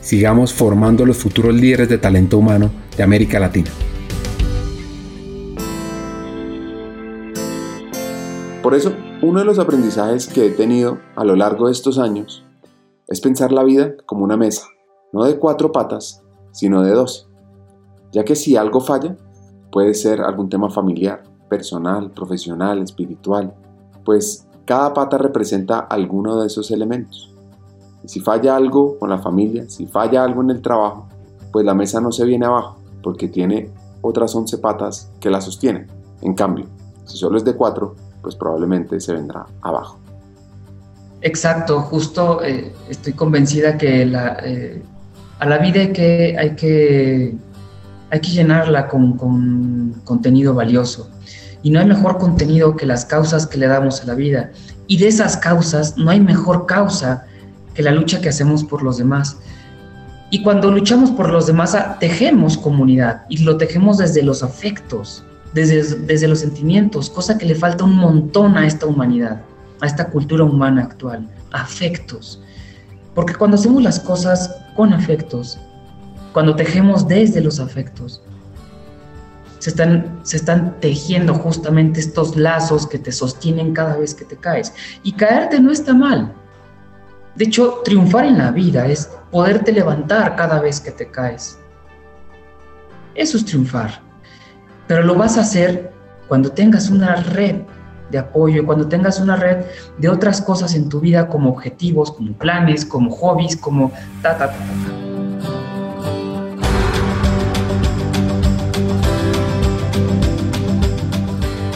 sigamos formando los futuros líderes de talento humano de América Latina. Por eso, uno de los aprendizajes que he tenido a lo largo de estos años es pensar la vida como una mesa, no de cuatro patas, sino de dos. Ya que si algo falla, puede ser algún tema familiar, personal, profesional, espiritual, pues cada pata representa alguno de esos elementos. Y si falla algo con la familia, si falla algo en el trabajo, pues la mesa no se viene abajo, porque tiene otras 11 patas que la sostienen. En cambio, si solo es de 4, pues probablemente se vendrá abajo. Exacto, justo eh, estoy convencida que eh, a la vida hay que, hay que, hay que llenarla con, con contenido valioso. Y no hay mejor contenido que las causas que le damos a la vida. Y de esas causas no hay mejor causa que la lucha que hacemos por los demás. Y cuando luchamos por los demás, ah, tejemos comunidad y lo tejemos desde los afectos, desde, desde los sentimientos, cosa que le falta un montón a esta humanidad, a esta cultura humana actual, afectos. Porque cuando hacemos las cosas con afectos, cuando tejemos desde los afectos, se están, se están tejiendo justamente estos lazos que te sostienen cada vez que te caes. Y caerte no está mal. De hecho, triunfar en la vida es poderte levantar cada vez que te caes. Eso es triunfar. Pero lo vas a hacer cuando tengas una red de apoyo, cuando tengas una red de otras cosas en tu vida como objetivos, como planes, como hobbies, como ta, ta, ta, ta.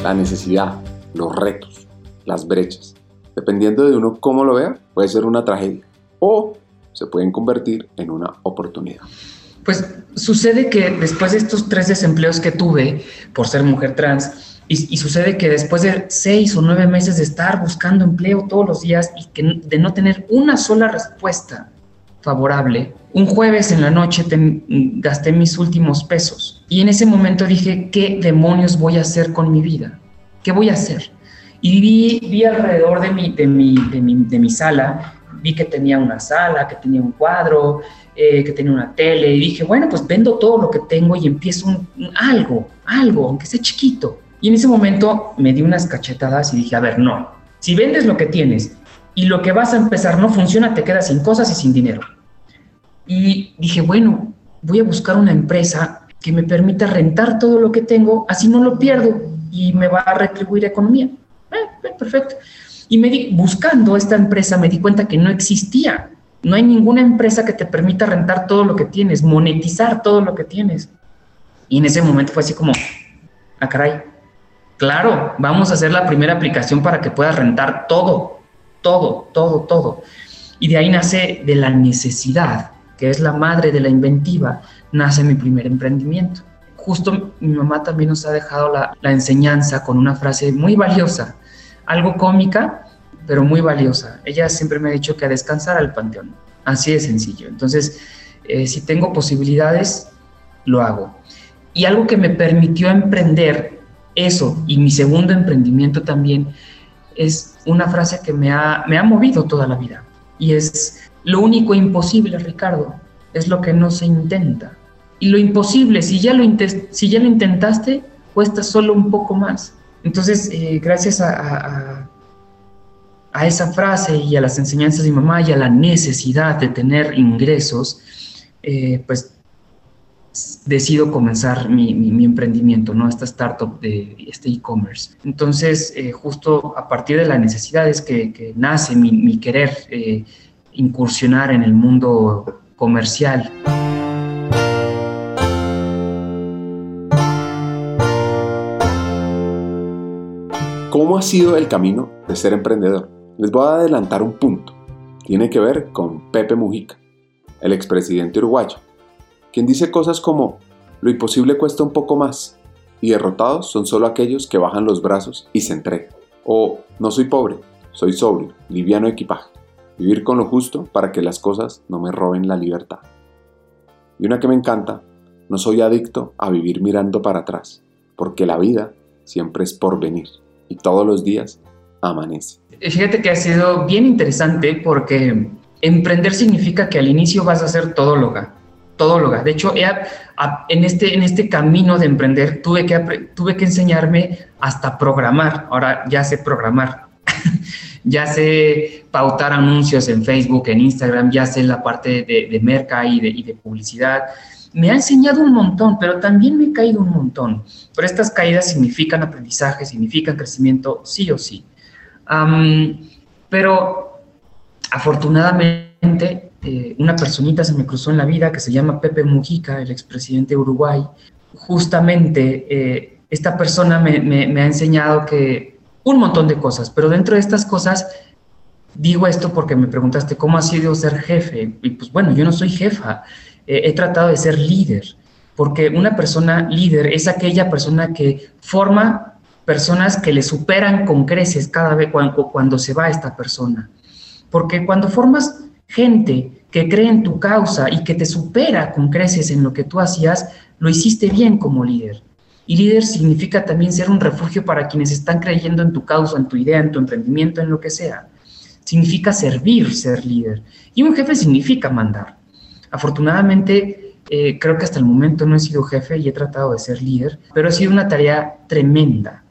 la necesidad, los retos, las brechas. Dependiendo de uno cómo lo vea, puede ser una tragedia o se pueden convertir en una oportunidad. Pues sucede que después de estos tres desempleos que tuve por ser mujer trans, y, sucede que después de seis o nueve meses de estar buscando empleo todos los días y que, de no tener una sola respuesta favorable, un jueves en la noche gasté mis últimos pesos y en ese momento dije, ¿qué demonios voy a hacer con mi vida? ¿Qué voy a hacer? Y vi, vi alrededor de mi, de, mi, de, mi, de mi sala, vi que tenía una sala, que tenía un cuadro, eh, que tenía una tele, y dije, bueno, pues vendo todo lo que tengo y empiezo un, algo, algo, aunque sea chiquito. Y en ese momento me di unas cachetadas y dije, a ver, no, si vendes lo que tienes y lo que vas a empezar no funciona, te quedas sin cosas y sin dinero. Y dije, bueno, voy a buscar una empresa que me permita rentar todo lo que tengo, así no lo pierdo y me va a retribuir economía. Eh, eh, perfecto. Y me di, buscando esta empresa me di cuenta que no existía. No hay ninguna empresa que te permita rentar todo lo que tienes, monetizar todo lo que tienes. Y en ese momento fue así como, ah, caray, claro, vamos a hacer la primera aplicación para que puedas rentar todo, todo, todo, todo. Y de ahí nace de la necesidad que es la madre de la inventiva, nace mi primer emprendimiento. Justo mi mamá también nos ha dejado la, enseñanza con una frase muy valiosa, algo cómica, pero muy valiosa. Ella siempre me ha dicho que a descansar al panteón. Así de sencillo. Entonces, eh, si tengo posibilidades, lo hago. Y algo que me permitió emprender eso y mi segundo emprendimiento también es una frase que me ha, me ha movido toda la vida. Y es, lo único imposible, Ricardo, es lo que no se intenta. Y lo imposible, si ya lo, si ya lo intentaste, cuesta solo un poco más. Entonces, eh, gracias a, a, esa frase y a las enseñanzas de mi mamá y a la necesidad de tener ingresos, eh, pues decido comenzar mi, mi, emprendimiento, ¿no? Esta startup de este e-commerce. Entonces, eh, justo a partir de la necesidad es que, nace mi, mi querer incursionar en el mundo comercial. ¿Cómo ha sido el camino de ser emprendedor? Les voy a adelantar un punto. Tiene que ver con Pepe Mujica, el expresidente uruguayo, quien dice cosas como, lo imposible cuesta un poco más, y derrotados son solo aquellos que bajan los brazos y se entregan. O, no soy pobre, soy sobrio, liviano equipaje. Vivir con lo justo para que las cosas no me roben la libertad. Y una que me encanta, no soy adicto a vivir mirando para atrás, porque la vida siempre es por venir y todos los días amanece. Fíjate que ha sido bien interesante porque emprender significa que al inicio vas a ser todóloga, todóloga. De hecho, en este, en este camino de emprender tuve que, tuve que enseñarme hasta programar. Ahora ya sé programar. ya sé pautar anuncios en Facebook, en Instagram, ya sé la parte de, de merca y de, y de publicidad me ha enseñado un montón, pero también me he caído un montón. Pero estas caídas significan aprendizaje, significan crecimiento, sí o sí. pero afortunadamente, eh, una personita se me cruzó en la vida que se llama Pepe Mujica, el expresidente de Uruguay. Justamente eh, esta persona me, ha enseñado que un montón de cosas, pero dentro de estas cosas digo esto porque me preguntaste cómo ha sido ser jefe. Y pues bueno, yo no soy jefa. Eh, he tratado de ser líder, porque una persona líder es aquella persona que forma personas que le superan con creces cada vez cuando se va esta persona. Porque cuando formas gente que cree en tu causa y que te supera con creces en lo que tú hacías, lo hiciste bien como líder. Y líder significa también ser un refugio para quienes están creyendo en tu causa, en tu idea, en tu emprendimiento, en lo que sea. Significa servir, ser líder. Y un jefe significa mandar. Afortunadamente, eh, creo que hasta el momento no he sido jefe y he tratado de ser líder, pero ha sido una tarea tremenda,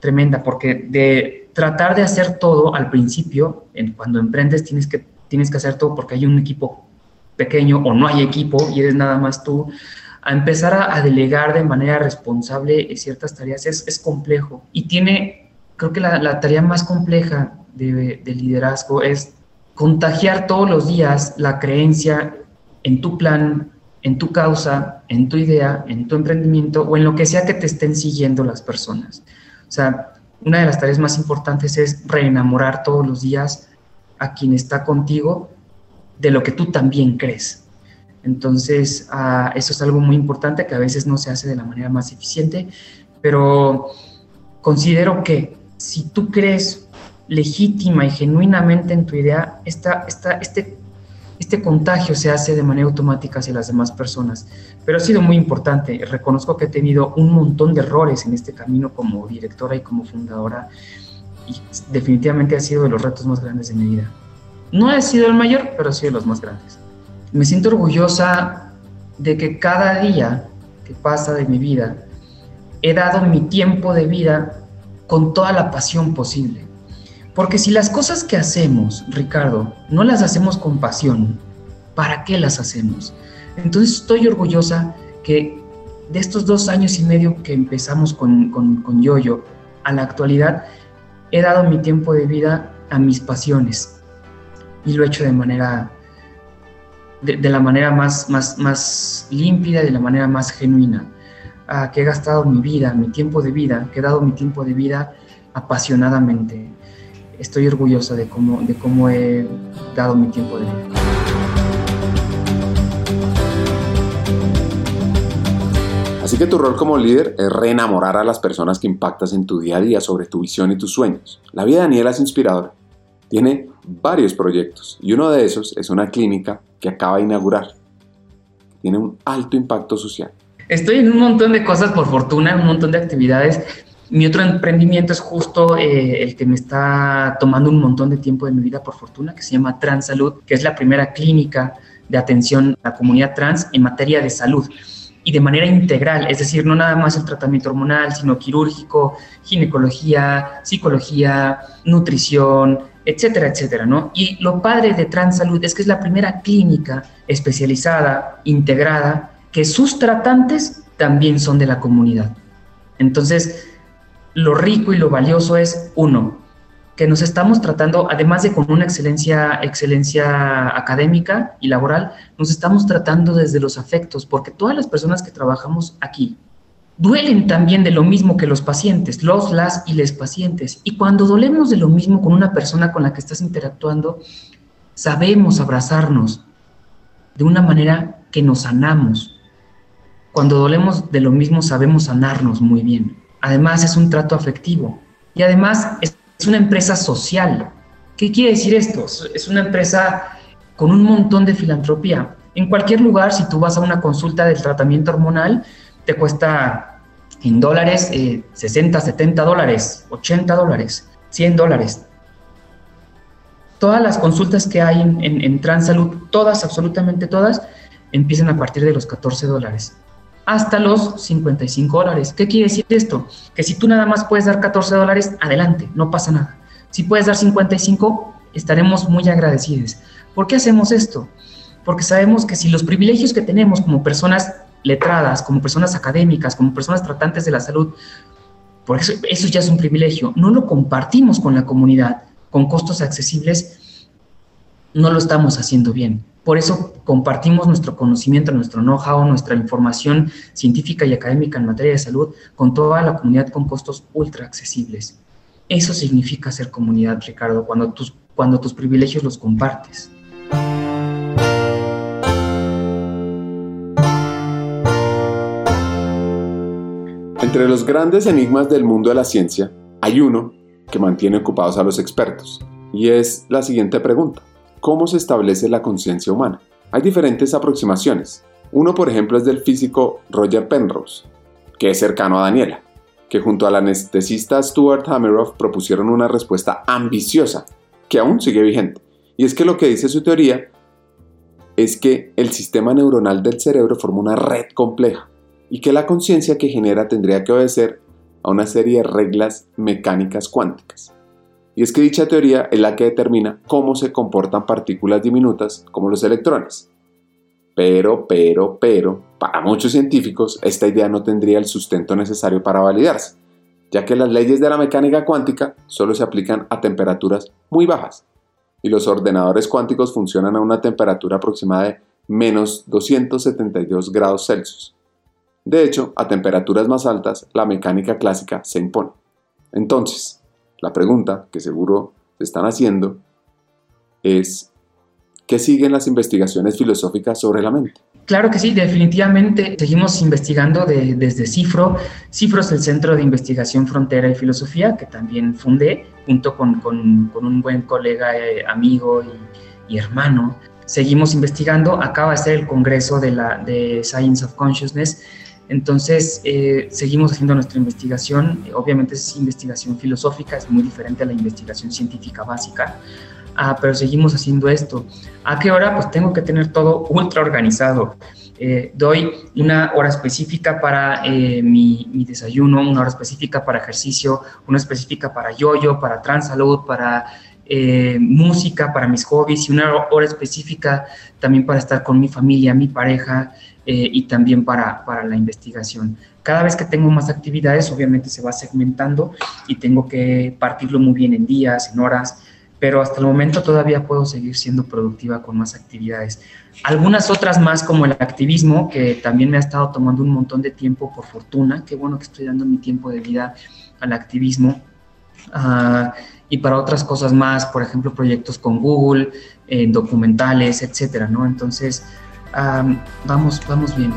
tremenda, porque de tratar de hacer todo al principio, en, cuando emprendes tienes que, tienes que hacer todo porque hay un equipo pequeño o no hay equipo y eres nada más tú, a empezar a, delegar de manera responsable ciertas tareas es, es complejo y tiene, creo que la, la tarea más compleja de, de liderazgo es contagiar todos los días la creencia en tu plan, en tu causa, en tu idea, en tu emprendimiento o en lo que sea que te estén siguiendo las personas. O sea, una de las tareas más importantes es reenamorar todos los días a quien está contigo de lo que tú también crees. Entonces, ah, eso es algo muy importante que a veces no se hace de la manera más eficiente, pero considero que si tú crees legítima y genuinamente en tu idea, esta, esta, este este contagio se hace de manera automática hacia las demás personas. Pero ha sido muy importante. Reconozco que he tenido un montón de errores en este camino como directora y como fundadora y definitivamente ha sido de los retos más grandes de mi vida. No he sido el mayor, pero ha sido de los más grandes. Me siento orgullosa de que cada día que pasa de mi vida he dado mi tiempo de vida con toda la pasión posible. Porque si las cosas que hacemos, Ricardo, no las hacemos con pasión, ¿para qué las hacemos? Entonces estoy orgullosa que de estos dos años y medio que empezamos con, con, con Yoyo a la actualidad, he dado mi tiempo de vida a mis pasiones. Y lo he hecho de manera de, la manera más, más, más límpida, de la manera más genuina, a que he gastado mi vida, mi tiempo de vida, que he dado mi tiempo de vida apasionadamente. Estoy orgullosa de cómo, de cómo he dado mi tiempo de vida. Así que tu rol como líder es reenamorar a las personas que impactas en tu día a día sobre tu visión y tus sueños. La vida de Daniela es inspiradora. Tiene varios proyectos y uno de esos es una clínica que acaba de inaugurar. Tiene un alto impacto social. Estoy en un montón de cosas por fortuna, un montón de actividades. Mi otro emprendimiento es justo eh, el que me está tomando un montón de tiempo de mi vida por fortuna, que se llama Transalud, que es la primera clínica de atención a la comunidad trans en materia de salud y de manera integral, es decir, no nada más el tratamiento hormonal, sino quirúrgico, ginecología, psicología, nutrición, etcétera, etcétera, ¿no? Y lo padre de Transalud es que es la primera clínica especializada, integrada, que sus tratantes también son de la comunidad. Entonces, lo rico y lo valioso es, uno, que nos estamos tratando, además de con una excelencia, excelencia académica y laboral, nos estamos tratando desde los afectos, porque todas las personas que trabajamos aquí duelen también de lo mismo que los pacientes, los, las y les pacientes. Y cuando dolemos de lo mismo con una persona con la que estás interactuando, sabemos abrazarnos de una manera que nos sanamos. Cuando dolemos de lo mismo, sabemos sanarnos muy bien. Además, es un trato afectivo. Y además, es es una empresa social. ¿Qué quiere decir esto? Es una empresa con un montón de filantropía. En cualquier lugar, si tú vas a una consulta del tratamiento hormonal, te cuesta en dólares 60, eh, 70 dólares, 80 dólares, 100 dólares. Todas las consultas que hay en, Transalud, todas, absolutamente todas, empiezan a partir de los 14 dólares hasta los 55 dólares. ¿Qué quiere decir esto? Que si tú nada más puedes dar 14 dólares, adelante, no pasa nada. Si puedes dar 55, estaremos muy agradecidos. ¿Por qué hacemos esto? Porque sabemos que si los privilegios que tenemos como personas letradas, como personas académicas, como personas tratantes de la salud, por eso, eso ya es un privilegio, no lo compartimos con la comunidad con costos accesibles, no lo estamos haciendo bien. Por eso compartimos nuestro conocimiento, nuestro know-how, nuestra información científica y académica en materia de salud con toda la comunidad con costos ultra accesibles. Eso significa ser comunidad, Ricardo, cuando tus, cuando tus privilegios los compartes. Entre los grandes enigmas del mundo de la ciencia, hay uno que mantiene ocupados a los expertos, y es la siguiente pregunta cómo se establece la conciencia humana. Hay diferentes aproximaciones. Uno, por ejemplo, es del físico Roger Penrose, que es cercano a Daniela, que junto al anestesista Stuart Hameroff propusieron una respuesta ambiciosa, que aún sigue vigente. Y es que lo que dice su teoría es que el sistema neuronal del cerebro forma una red compleja y que la conciencia que genera tendría que obedecer a una serie de reglas mecánicas cuánticas. Y es que dicha teoría es la que determina cómo se comportan partículas diminutas como los electrones. Pero, pero, pero, para muchos científicos esta idea no tendría el sustento necesario para validarse, ya que las leyes de la mecánica cuántica solo se aplican a temperaturas muy bajas, y los ordenadores cuánticos funcionan a una temperatura aproximada de menos 272 grados Celsius. De hecho, a temperaturas más altas, la mecánica clásica se impone. Entonces, la pregunta que seguro se están haciendo es, ¿qué siguen las investigaciones filosóficas sobre la mente? Claro que sí, definitivamente seguimos investigando desde CIFRO. CIFRO es el Centro de Investigación Frontera y Filosofía, que también fundé junto con, un buen colega, eh, amigo y, hermano. Seguimos investigando, acaba de ser el Congreso de, la, de Science of Consciousness, entonces, eh, seguimos haciendo nuestra investigación. Obviamente es investigación filosófica, es muy diferente a la investigación científica básica, ah, pero seguimos haciendo esto. ¿A qué hora? Pues tengo que tener todo ultra organizado. Eh, doy una hora específica para eh, mi, desayuno, una hora específica para ejercicio, una específica para yoyo, para transalud, para música, para mis hobbies y una hora específica también para estar con mi familia, mi pareja, eh, y también para, para, la investigación. Cada vez que tengo más actividades, obviamente se va segmentando y tengo que partirlo muy bien en días, en horas, pero hasta el momento todavía puedo seguir siendo productiva con más actividades. Algunas otras más como el activismo, que también me ha estado tomando un montón de tiempo por fortuna, qué bueno que estoy dando mi tiempo de vida al activismo. Ah, y para otras cosas más, por ejemplo, proyectos con Google, eh, documentales, etcétera, ¿no? Entonces, vamos, vamos bien.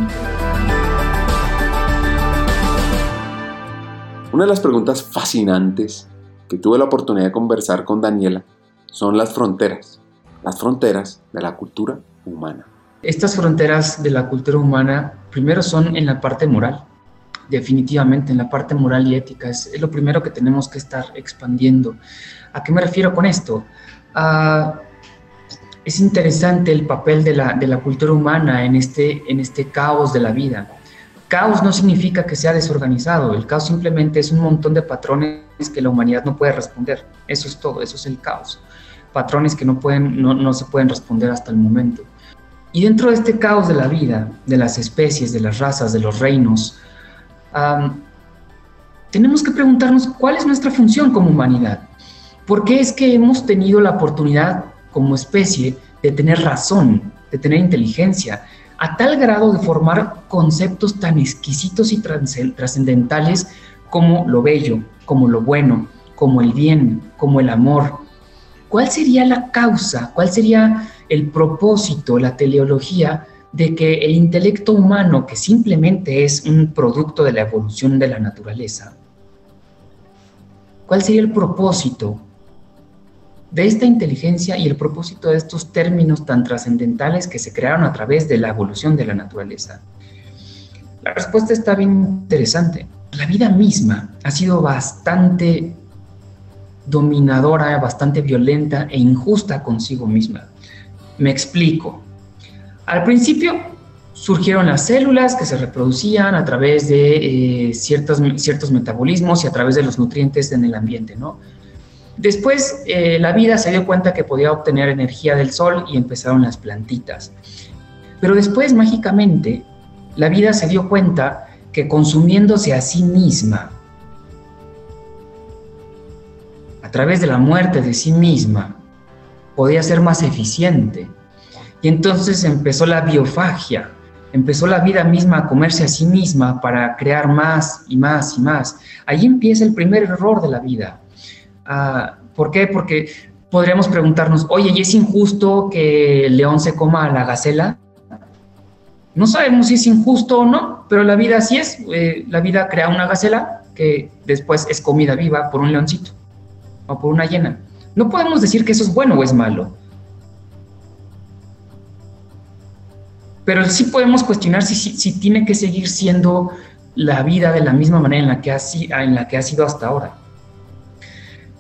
Una de las preguntas fascinantes que tuve la oportunidad de conversar con Daniela son las fronteras, las fronteras de la cultura humana. Estas fronteras de la cultura humana primero son en la parte moral, definitivamente en la parte moral y ética. Es, lo primero que tenemos que estar expandiendo. ¿A qué me refiero con esto? Es interesante el papel de la, de la cultura humana en este, en este caos de la vida. Caos no significa que sea desorganizado, el caos simplemente es un montón de patrones que la humanidad no puede responder. Eso es todo, eso es el caos. Patrones que no, pueden, no, no se pueden responder hasta el momento. Y dentro de este caos de la vida, de las especies, de las razas, de los reinos, tenemos que preguntarnos cuál es nuestra función como humanidad. ¿Por qué es que hemos tenido la oportunidad como especie de tener razón, de tener inteligencia, a tal grado de formar conceptos tan exquisitos y trascendentales como lo bello, como lo bueno, como el bien, como el amor? ¿Cuál sería la causa? ¿Cuál sería el propósito, la teleología de que el intelecto humano, que simplemente es un producto de la evolución de la naturaleza, ¿cuál sería el propósito de esta inteligencia y el propósito de estos términos tan trascendentales que se crearon a través de la evolución de la naturaleza? La respuesta está bien interesante. La vida misma ha sido bastante dominadora, bastante violenta e injusta consigo misma. Me explico. Al principio surgieron las células que se reproducían a través de eh, ciertos, ciertos metabolismos y a través de los nutrientes en el ambiente, ¿no? Después eh, la vida se dio cuenta que podía obtener energía del sol y empezaron las plantitas. Pero después, mágicamente, la vida se dio cuenta que consumiéndose a sí misma, a través de la muerte de sí misma, podía ser más eficiente y entonces empezó la biofagia, empezó la vida misma a comerse a sí misma para crear más y más y más. Ahí empieza el primer error de la vida. Ah, ¿Por qué? Porque podríamos preguntarnos, oye, ¿y es injusto que el león se coma a la gacela? No sabemos si es injusto o no, pero la vida así es. Eh, la vida crea una gacela que después es comida viva por un leoncito o por una hiena. No podemos decir que eso es bueno o es malo. pero sí podemos cuestionar si, tiene que seguir siendo la vida de la misma manera en la, que ha, en la que ha sido hasta ahora.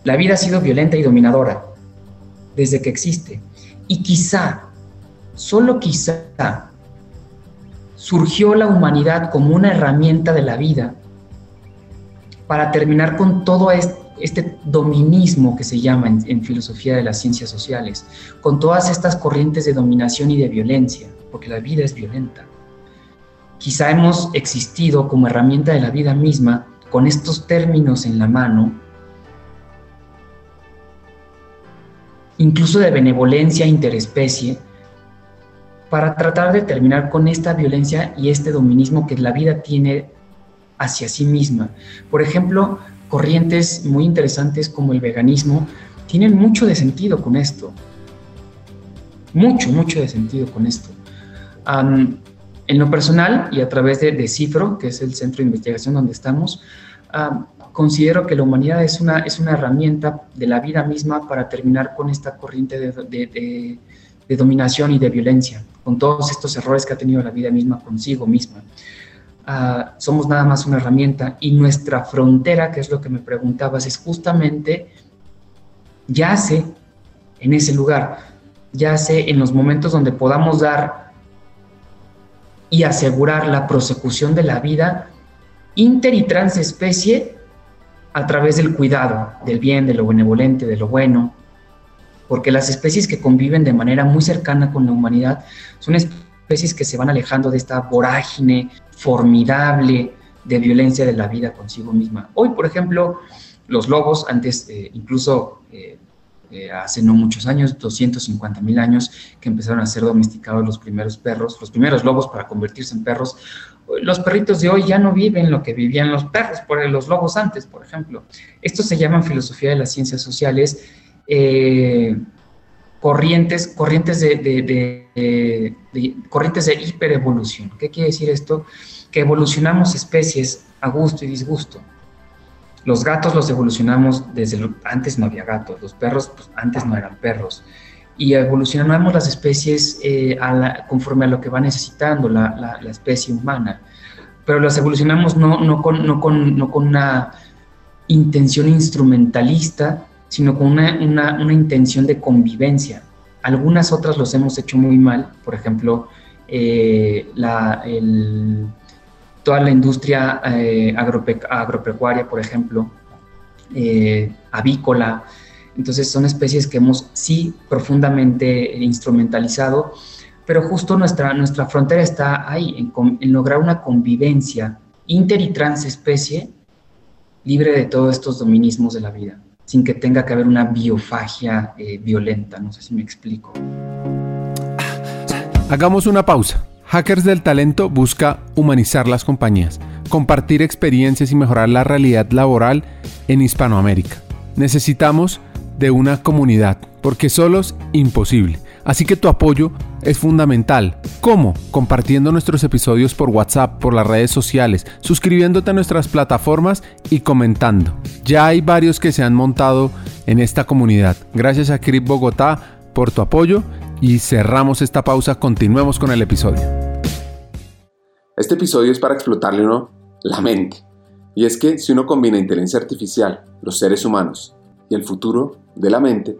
La vida ha sido violenta y dominadora desde que existe. Y quizá, solo quizá, surgió la humanidad como una herramienta de la vida para terminar con todo este, dominismo que se llama en filosofía de las ciencias sociales, con todas estas corrientes de dominación y de violencia porque la vida es violenta. Quizá hemos existido como herramienta de la vida misma con estos términos en la mano, incluso de benevolencia interespecie, para tratar de terminar con esta violencia y este dominismo que la vida tiene hacia sí misma. Por ejemplo, corrientes muy interesantes como el veganismo tienen mucho de sentido con esto. Mucho, mucho de sentido con esto en lo personal y a través de, Cifro, que es el centro de investigación donde estamos, considero que la humanidad es una, es una herramienta de la vida misma para terminar con esta corriente de, dominación y de violencia, con todos estos errores que ha tenido la vida misma consigo misma. Ah, somos nada más una herramienta y nuestra frontera, que es lo que me preguntabas, es justamente yace en ese lugar, yace en los momentos donde podamos dar y asegurar la prosecución de la vida inter y transespecie a través del cuidado, del bien, de lo benevolente, de lo bueno, porque las especies que conviven de manera muy cercana con la humanidad son especies que se van alejando de esta vorágine formidable de violencia de la vida consigo misma. Hoy, por ejemplo, los lobos, antes eh, incluso eh, eh, hace no muchos años, 250 mil años, que empezaron a ser domesticados los primeros perros, los primeros lobos para convertirse en perros. Los perritos de hoy ya no viven lo que vivían los perros, por los lobos antes, por ejemplo. Esto se llama filosofía de las ciencias sociales, eh, corrientes, corrientes de, corrientes de hiperevolución. ¿Qué quiere decir esto? Que evolucionamos especies a gusto y disgusto Los gatos los evolucionamos desde antes no había gatos, los perros pues, antes no eran perros y evolucionamos las especies eh, conforme a lo que va necesitando la, especie humana. Pero las evolucionamos no, no, con, no, con, no con una intención instrumentalista, sino con una, una, una, intención de convivencia. Algunas otras los hemos hecho muy mal, por ejemplo, eh, toda la industria eh, agropecuaria, por ejemplo, eh, avícola. Entonces son especies que hemos sí profundamente instrumentalizado, pero justo nuestra, nuestra frontera está ahí, en, lograr una convivencia inter y transespecie libre de todos estos dominismos de la vida, sin que tenga que haber una biofagia eh, violenta. No sé si me explico. Hagamos una pausa. Hackers del Talento busca humanizar las compañías, compartir experiencias y mejorar la realidad laboral en Hispanoamérica. Necesitamos de una comunidad, porque solos imposible. Así que tu apoyo es fundamental. ¿Cómo? Compartiendo nuestros episodios por WhatsApp, por las redes sociales, suscribiéndote a nuestras plataformas y comentando. Ya hay varios que se han montado en esta comunidad. Gracias a Crip Bogotá por tu apoyo y cerramos esta pausa, continuemos con el episodio. Este episodio es para explotarle uno la mente. Y es que si uno combina inteligencia artificial, los seres humanos y el futuro de la mente,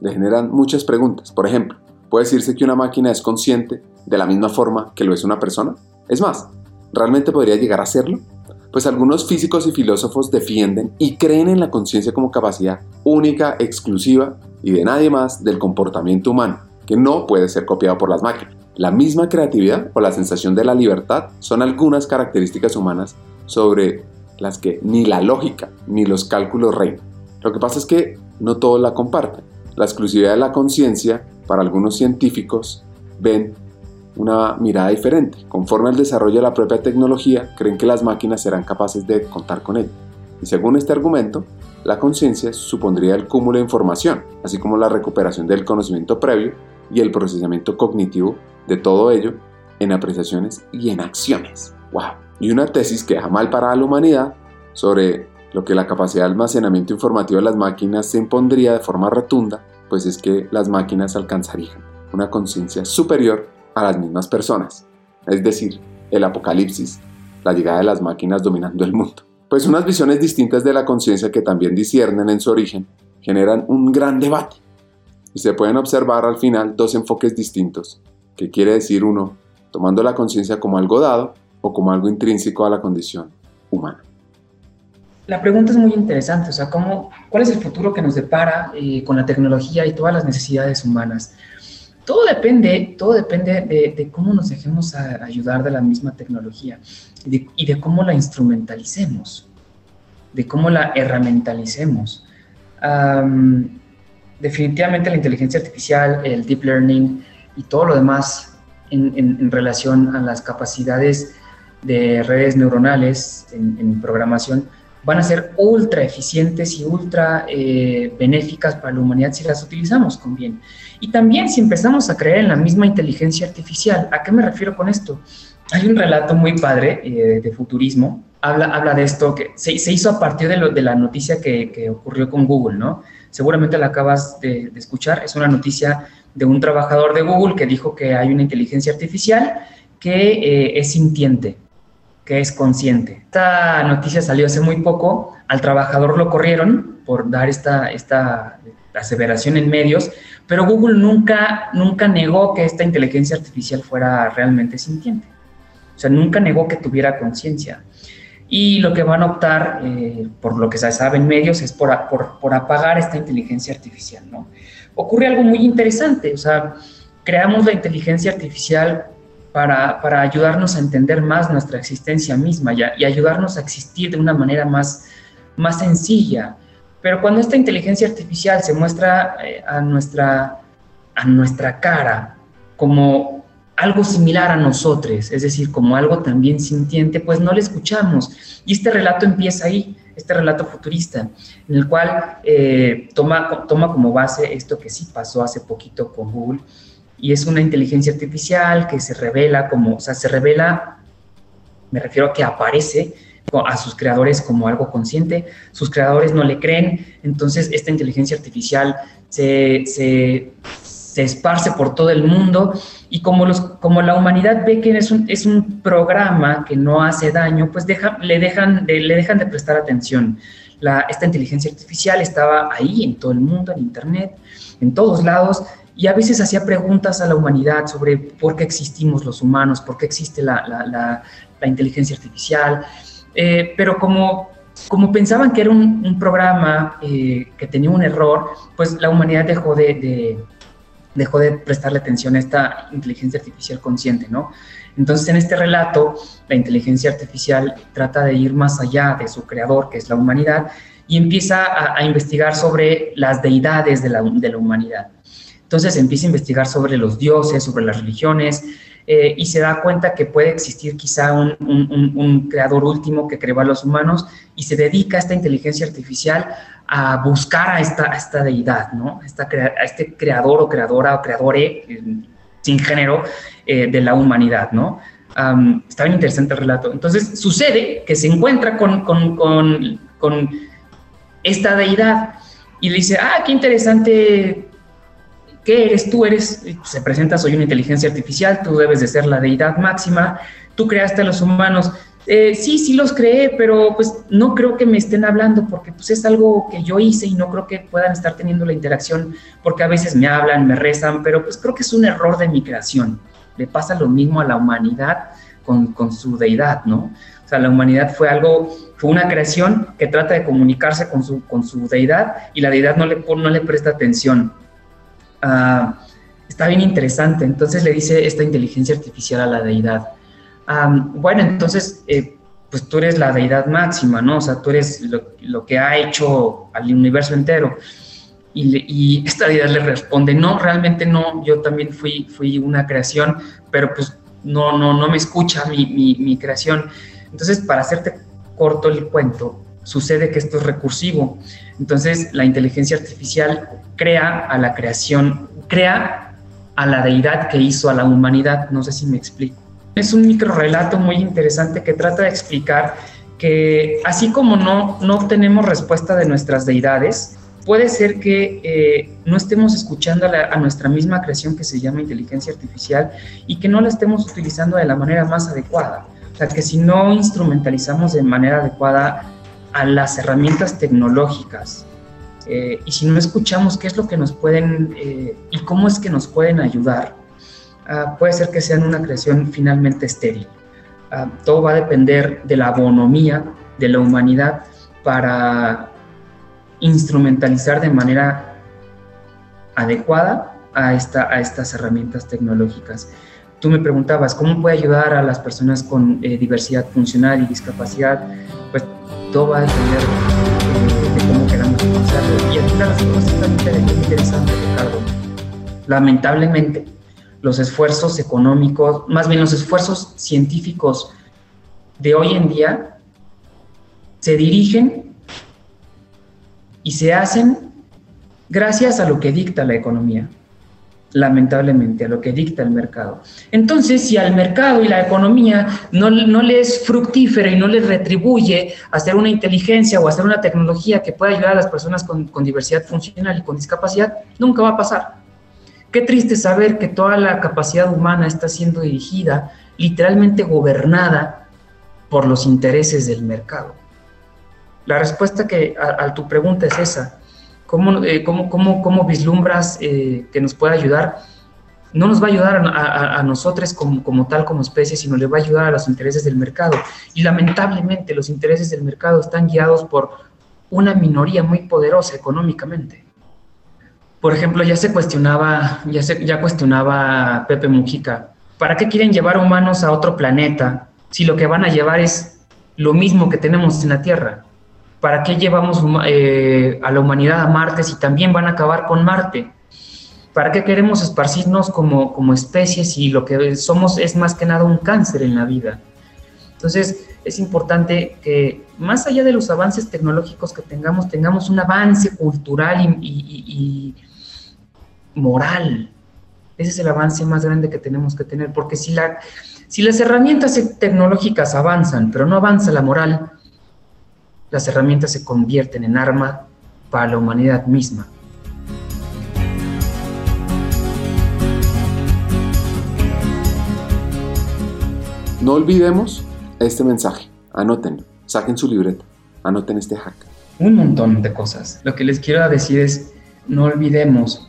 le generan muchas preguntas. Por ejemplo, ¿puede decirse que una máquina es consciente de la misma forma que lo es una persona? Es más, ¿realmente podría llegar a serlo? Pues algunos físicos y filósofos defienden y creen en la conciencia como capacidad única, exclusiva y de nadie más del comportamiento humano que no puede ser copiado por las máquinas. La misma creatividad o la sensación de la libertad son algunas características humanas sobre las que ni la lógica ni los cálculos reinan. Lo que pasa es que no todos la comparten. La exclusividad de la conciencia, para algunos científicos, ven una mirada diferente. Conforme al desarrollo de la propia tecnología, creen que las máquinas serán capaces de contar con ella. Y según este argumento, la conciencia supondría el cúmulo de información, así como la recuperación del conocimiento previo y el procesamiento cognitivo de todo ello en apreciaciones y en acciones. ¡Wow! Y una tesis que deja mal para la humanidad sobre lo que la capacidad de almacenamiento informativo de las máquinas se impondría de forma rotunda, pues es que las máquinas alcanzarían una conciencia superior a las mismas personas, es decir, el apocalipsis, la llegada de las máquinas dominando el mundo. Pues unas visiones distintas de la conciencia que también disciernen en su origen generan un gran debate y se pueden observar al final dos enfoques distintos, que quiere decir uno, tomando la conciencia como algo dado o como algo intrínseco a la condición humana. La pregunta es muy interesante, o sea, ¿cómo, ¿cuál es el futuro que nos depara eh, con la tecnología y todas las necesidades humanas? Todo depende, todo depende de, cómo nos dejemos ayudar de la misma tecnología y de, cómo la instrumentalicemos, de cómo la herramientalicemos definitivamente la inteligencia artificial, el deep learning y todo lo demás en, relación a las capacidades de redes neuronales en, programación van a ser ultra eficientes y ultra eh, benéficas para la humanidad si las utilizamos con bien. Y también si empezamos a creer en la misma inteligencia artificial. ¿A qué me refiero con esto? Hay un relato muy padre eh, de futurismo. Habla, habla de esto que se, hizo a partir de, lo, de la noticia que, que ocurrió con Google, ¿no? seguramente la acabas de, escuchar, es una noticia de un trabajador de Google que dijo que hay una inteligencia artificial que eh, es sintiente, que es consciente. Esta noticia salió hace muy poco, al trabajador lo corrieron por dar esta, esta aseveración en medios, pero Google nunca, nunca negó que esta inteligencia artificial fuera realmente sintiente. O sea, nunca negó que tuviera conciencia y lo que van a optar, eh, por lo que se sabe en medios, es por, por, apagar esta inteligencia artificial, ¿no? Ocurre algo muy interesante, o sea, creamos la inteligencia artificial para, para ayudarnos a entender más nuestra existencia misma y, y, ayudarnos a existir de una manera más, más sencilla. Pero cuando esta inteligencia artificial se muestra eh, a, nuestra, a nuestra cara como algo similar a nosotros, es decir, como algo también sintiente, pues no le escuchamos. Y este relato empieza ahí, este relato futurista, en el cual eh, toma, toma como base esto que sí pasó hace poquito con Google, y es una inteligencia artificial que se revela como, o sea, se revela, me refiero a que aparece a sus creadores como algo consciente, sus creadores no le creen, entonces esta inteligencia artificial se, se, esparce por todo el mundo y como, los, como la humanidad ve que es un, es un programa que no hace daño, pues deja, le, dejan de, le dejan de prestar atención. La, esta inteligencia artificial estaba ahí en todo el mundo, en Internet, en todos lados, y a veces hacía preguntas a la humanidad sobre por qué existimos los humanos, por qué existe la, la, inteligencia artificial, eh, pero como, como pensaban que era un, programa eh, que tenía un error, pues la humanidad dejó de, dejó de prestarle atención a esta inteligencia artificial consciente, ¿no? Entonces, en este relato, la inteligencia artificial trata de ir más allá de su creador, que es la humanidad, y empieza a, a investigar sobre las deidades de la, de la humanidad. Entonces empieza a investigar sobre los dioses, sobre las religiones, eh, y se da cuenta que puede existir quizá un, creador último que creó a los humanos y se dedica a esta inteligencia artificial a buscar a esta, esta deidad, ¿no? A, este creador o creadora o creadore eh, sin género eh, de la humanidad, ¿no? está bien interesante el relato. Entonces sucede que se encuentra con, con, con, con esta deidad y le dice, ah, qué interesante ¿Qué eres? Tú eres, se presenta, soy una inteligencia artificial, tú debes de ser la deidad máxima, tú creaste a los humanos. Eh, sí, sí los creé, pero pues no creo que me estén hablando porque pues es algo que yo hice y no creo que puedan estar teniendo la interacción porque a veces me hablan, me rezan, pero pues creo que es un error de mi creación. Le pasa lo mismo a la humanidad con, con su deidad, ¿no? O sea, la humanidad fue algo, fue una creación que trata de comunicarse con su, con su deidad y la deidad no le, no le presta atención. Ah, está bien interesante. Entonces le dice esta inteligencia artificial a la deidad. bueno, entonces, eh, pues tú eres la deidad máxima, ¿no? O sea, tú eres lo, que ha hecho al universo entero. Y, esta deidad le responde, no, realmente no, yo también fui, fui una creación, pero pues no, no, no me escucha mi, mi, mi creación. Entonces, para hacerte corto el cuento, sucede que esto es recursivo. Entonces, la inteligencia artificial crea a la creación, crea a la deidad que hizo a la humanidad. No sé si me explico. Es un micro relato muy interesante que trata de explicar que así como no, no tenemos respuesta de nuestras deidades, puede ser que eh, no estemos escuchando a, a, nuestra misma creación que se llama inteligencia artificial y que no la estemos utilizando de la manera más adecuada. O sea, que si no instrumentalizamos de manera adecuada a las herramientas tecnológicas eh, y si no escuchamos qué es lo que nos pueden eh, y cómo es que nos pueden ayudar, ah, puede ser que sean una creación finalmente estéril. Ah, todo va a depender de la bonomía de la humanidad para instrumentalizar de manera adecuada a, esta, a estas herramientas tecnológicas. Tú me preguntabas, ¿cómo puede ayudar a las personas con eh, diversidad funcional y discapacidad? Pues va a depender de, cómo queramos. Y aquí la muy interesante, Ricardo. Lamentablemente, los esfuerzos económicos, más bien los esfuerzos científicos de hoy en día, se dirigen y se hacen gracias a lo que dicta la economía lamentablemente, a lo que dicta el mercado. Entonces, si al mercado y la economía no, no les fructífera y no les retribuye hacer una inteligencia o hacer una tecnología que pueda ayudar a las personas con, con diversidad funcional y con discapacidad, nunca va a pasar. Qué triste saber que toda la capacidad humana está siendo dirigida, literalmente gobernada por los intereses del mercado. La respuesta que a, a tu pregunta es esa eh, ¿Cómo, vislumbras eh, que nos puede ayudar? No nos va a ayudar a, nosotros como, tal, como especie, sino le va a ayudar a los intereses del mercado. Y lamentablemente los intereses del mercado están guiados por una minoría muy poderosa económicamente. Por ejemplo, ya se cuestionaba, ya cuestionaba Pepe Mujica, ¿para qué quieren llevar humanos a otro planeta si lo que van a llevar es lo mismo que tenemos en la Tierra? ¿Para qué llevamos eh, a la humanidad a Marte si también van a acabar con Marte? ¿Para qué queremos esparcirnos como, como especie si lo que somos es más que nada un cáncer en la vida? Entonces, es importante que más allá de los avances tecnológicos que tengamos, tengamos un avance cultural y, moral. Ese es el avance más grande que tenemos que tener, porque si, la, si las herramientas tecnológicas avanzan, pero no avanza la moral, las herramientas se convierten en arma para la humanidad misma. No olvidemos este mensaje. Anótenlo. Saquen su libreta. Anoten este hack. Un montón de cosas. Lo que les quiero decir es, no olvidemos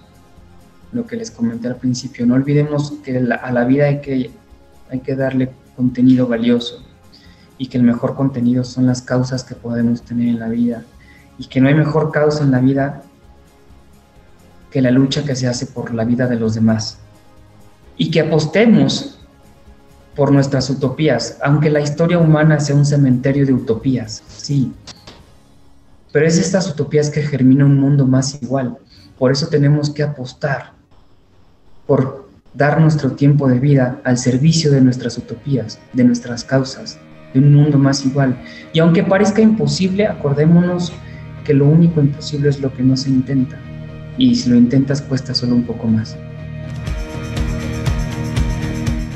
lo que les comenté al principio. No olvidemos que a la vida hay que, hay que darle contenido valioso y que el mejor contenido son las causas que podemos tener en la vida. Y que no hay mejor causa en la vida que la lucha que se hace por la vida de los demás. Y que apostemos por nuestras utopías, aunque la historia humana sea un cementerio de utopías, sí, pero es estas utopías que germina un mundo más igual. Por eso tenemos que apostar por dar nuestro tiempo de vida al servicio de nuestras utopías, de nuestras causas, de un mundo más igual. Y aunque parezca imposible, acordémonos que lo único imposible es lo que no se intenta. Y si lo intentas cuesta solo un poco más.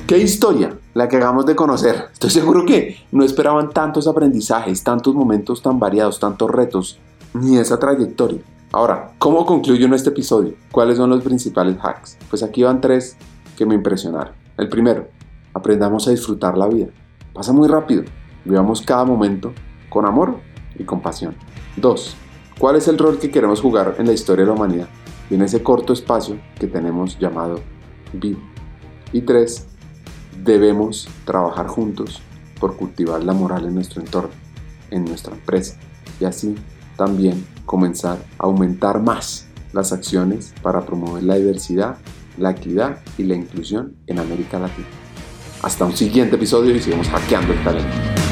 ¿Qué historia la que hagamos de conocer? Estoy seguro que no esperaban tantos aprendizajes, tantos momentos tan variados, tantos retos, ni esa trayectoria. Ahora, ¿cómo concluyo en este episodio? ¿Cuáles son los principales hacks? Pues aquí van tres que me impresionaron. El primero, aprendamos a disfrutar la vida. Pasa muy rápido. Vivamos cada momento con amor y compasión. Dos, ¿cuál es el rol que queremos jugar en la historia de la humanidad y en ese corto espacio que tenemos llamado vida? Y tres, debemos trabajar juntos por cultivar la moral en nuestro entorno, en nuestra empresa y así también comenzar a aumentar más las acciones para promover la diversidad, la equidad y la inclusión en América Latina. Hasta un siguiente episodio y seguimos hackeando el talento.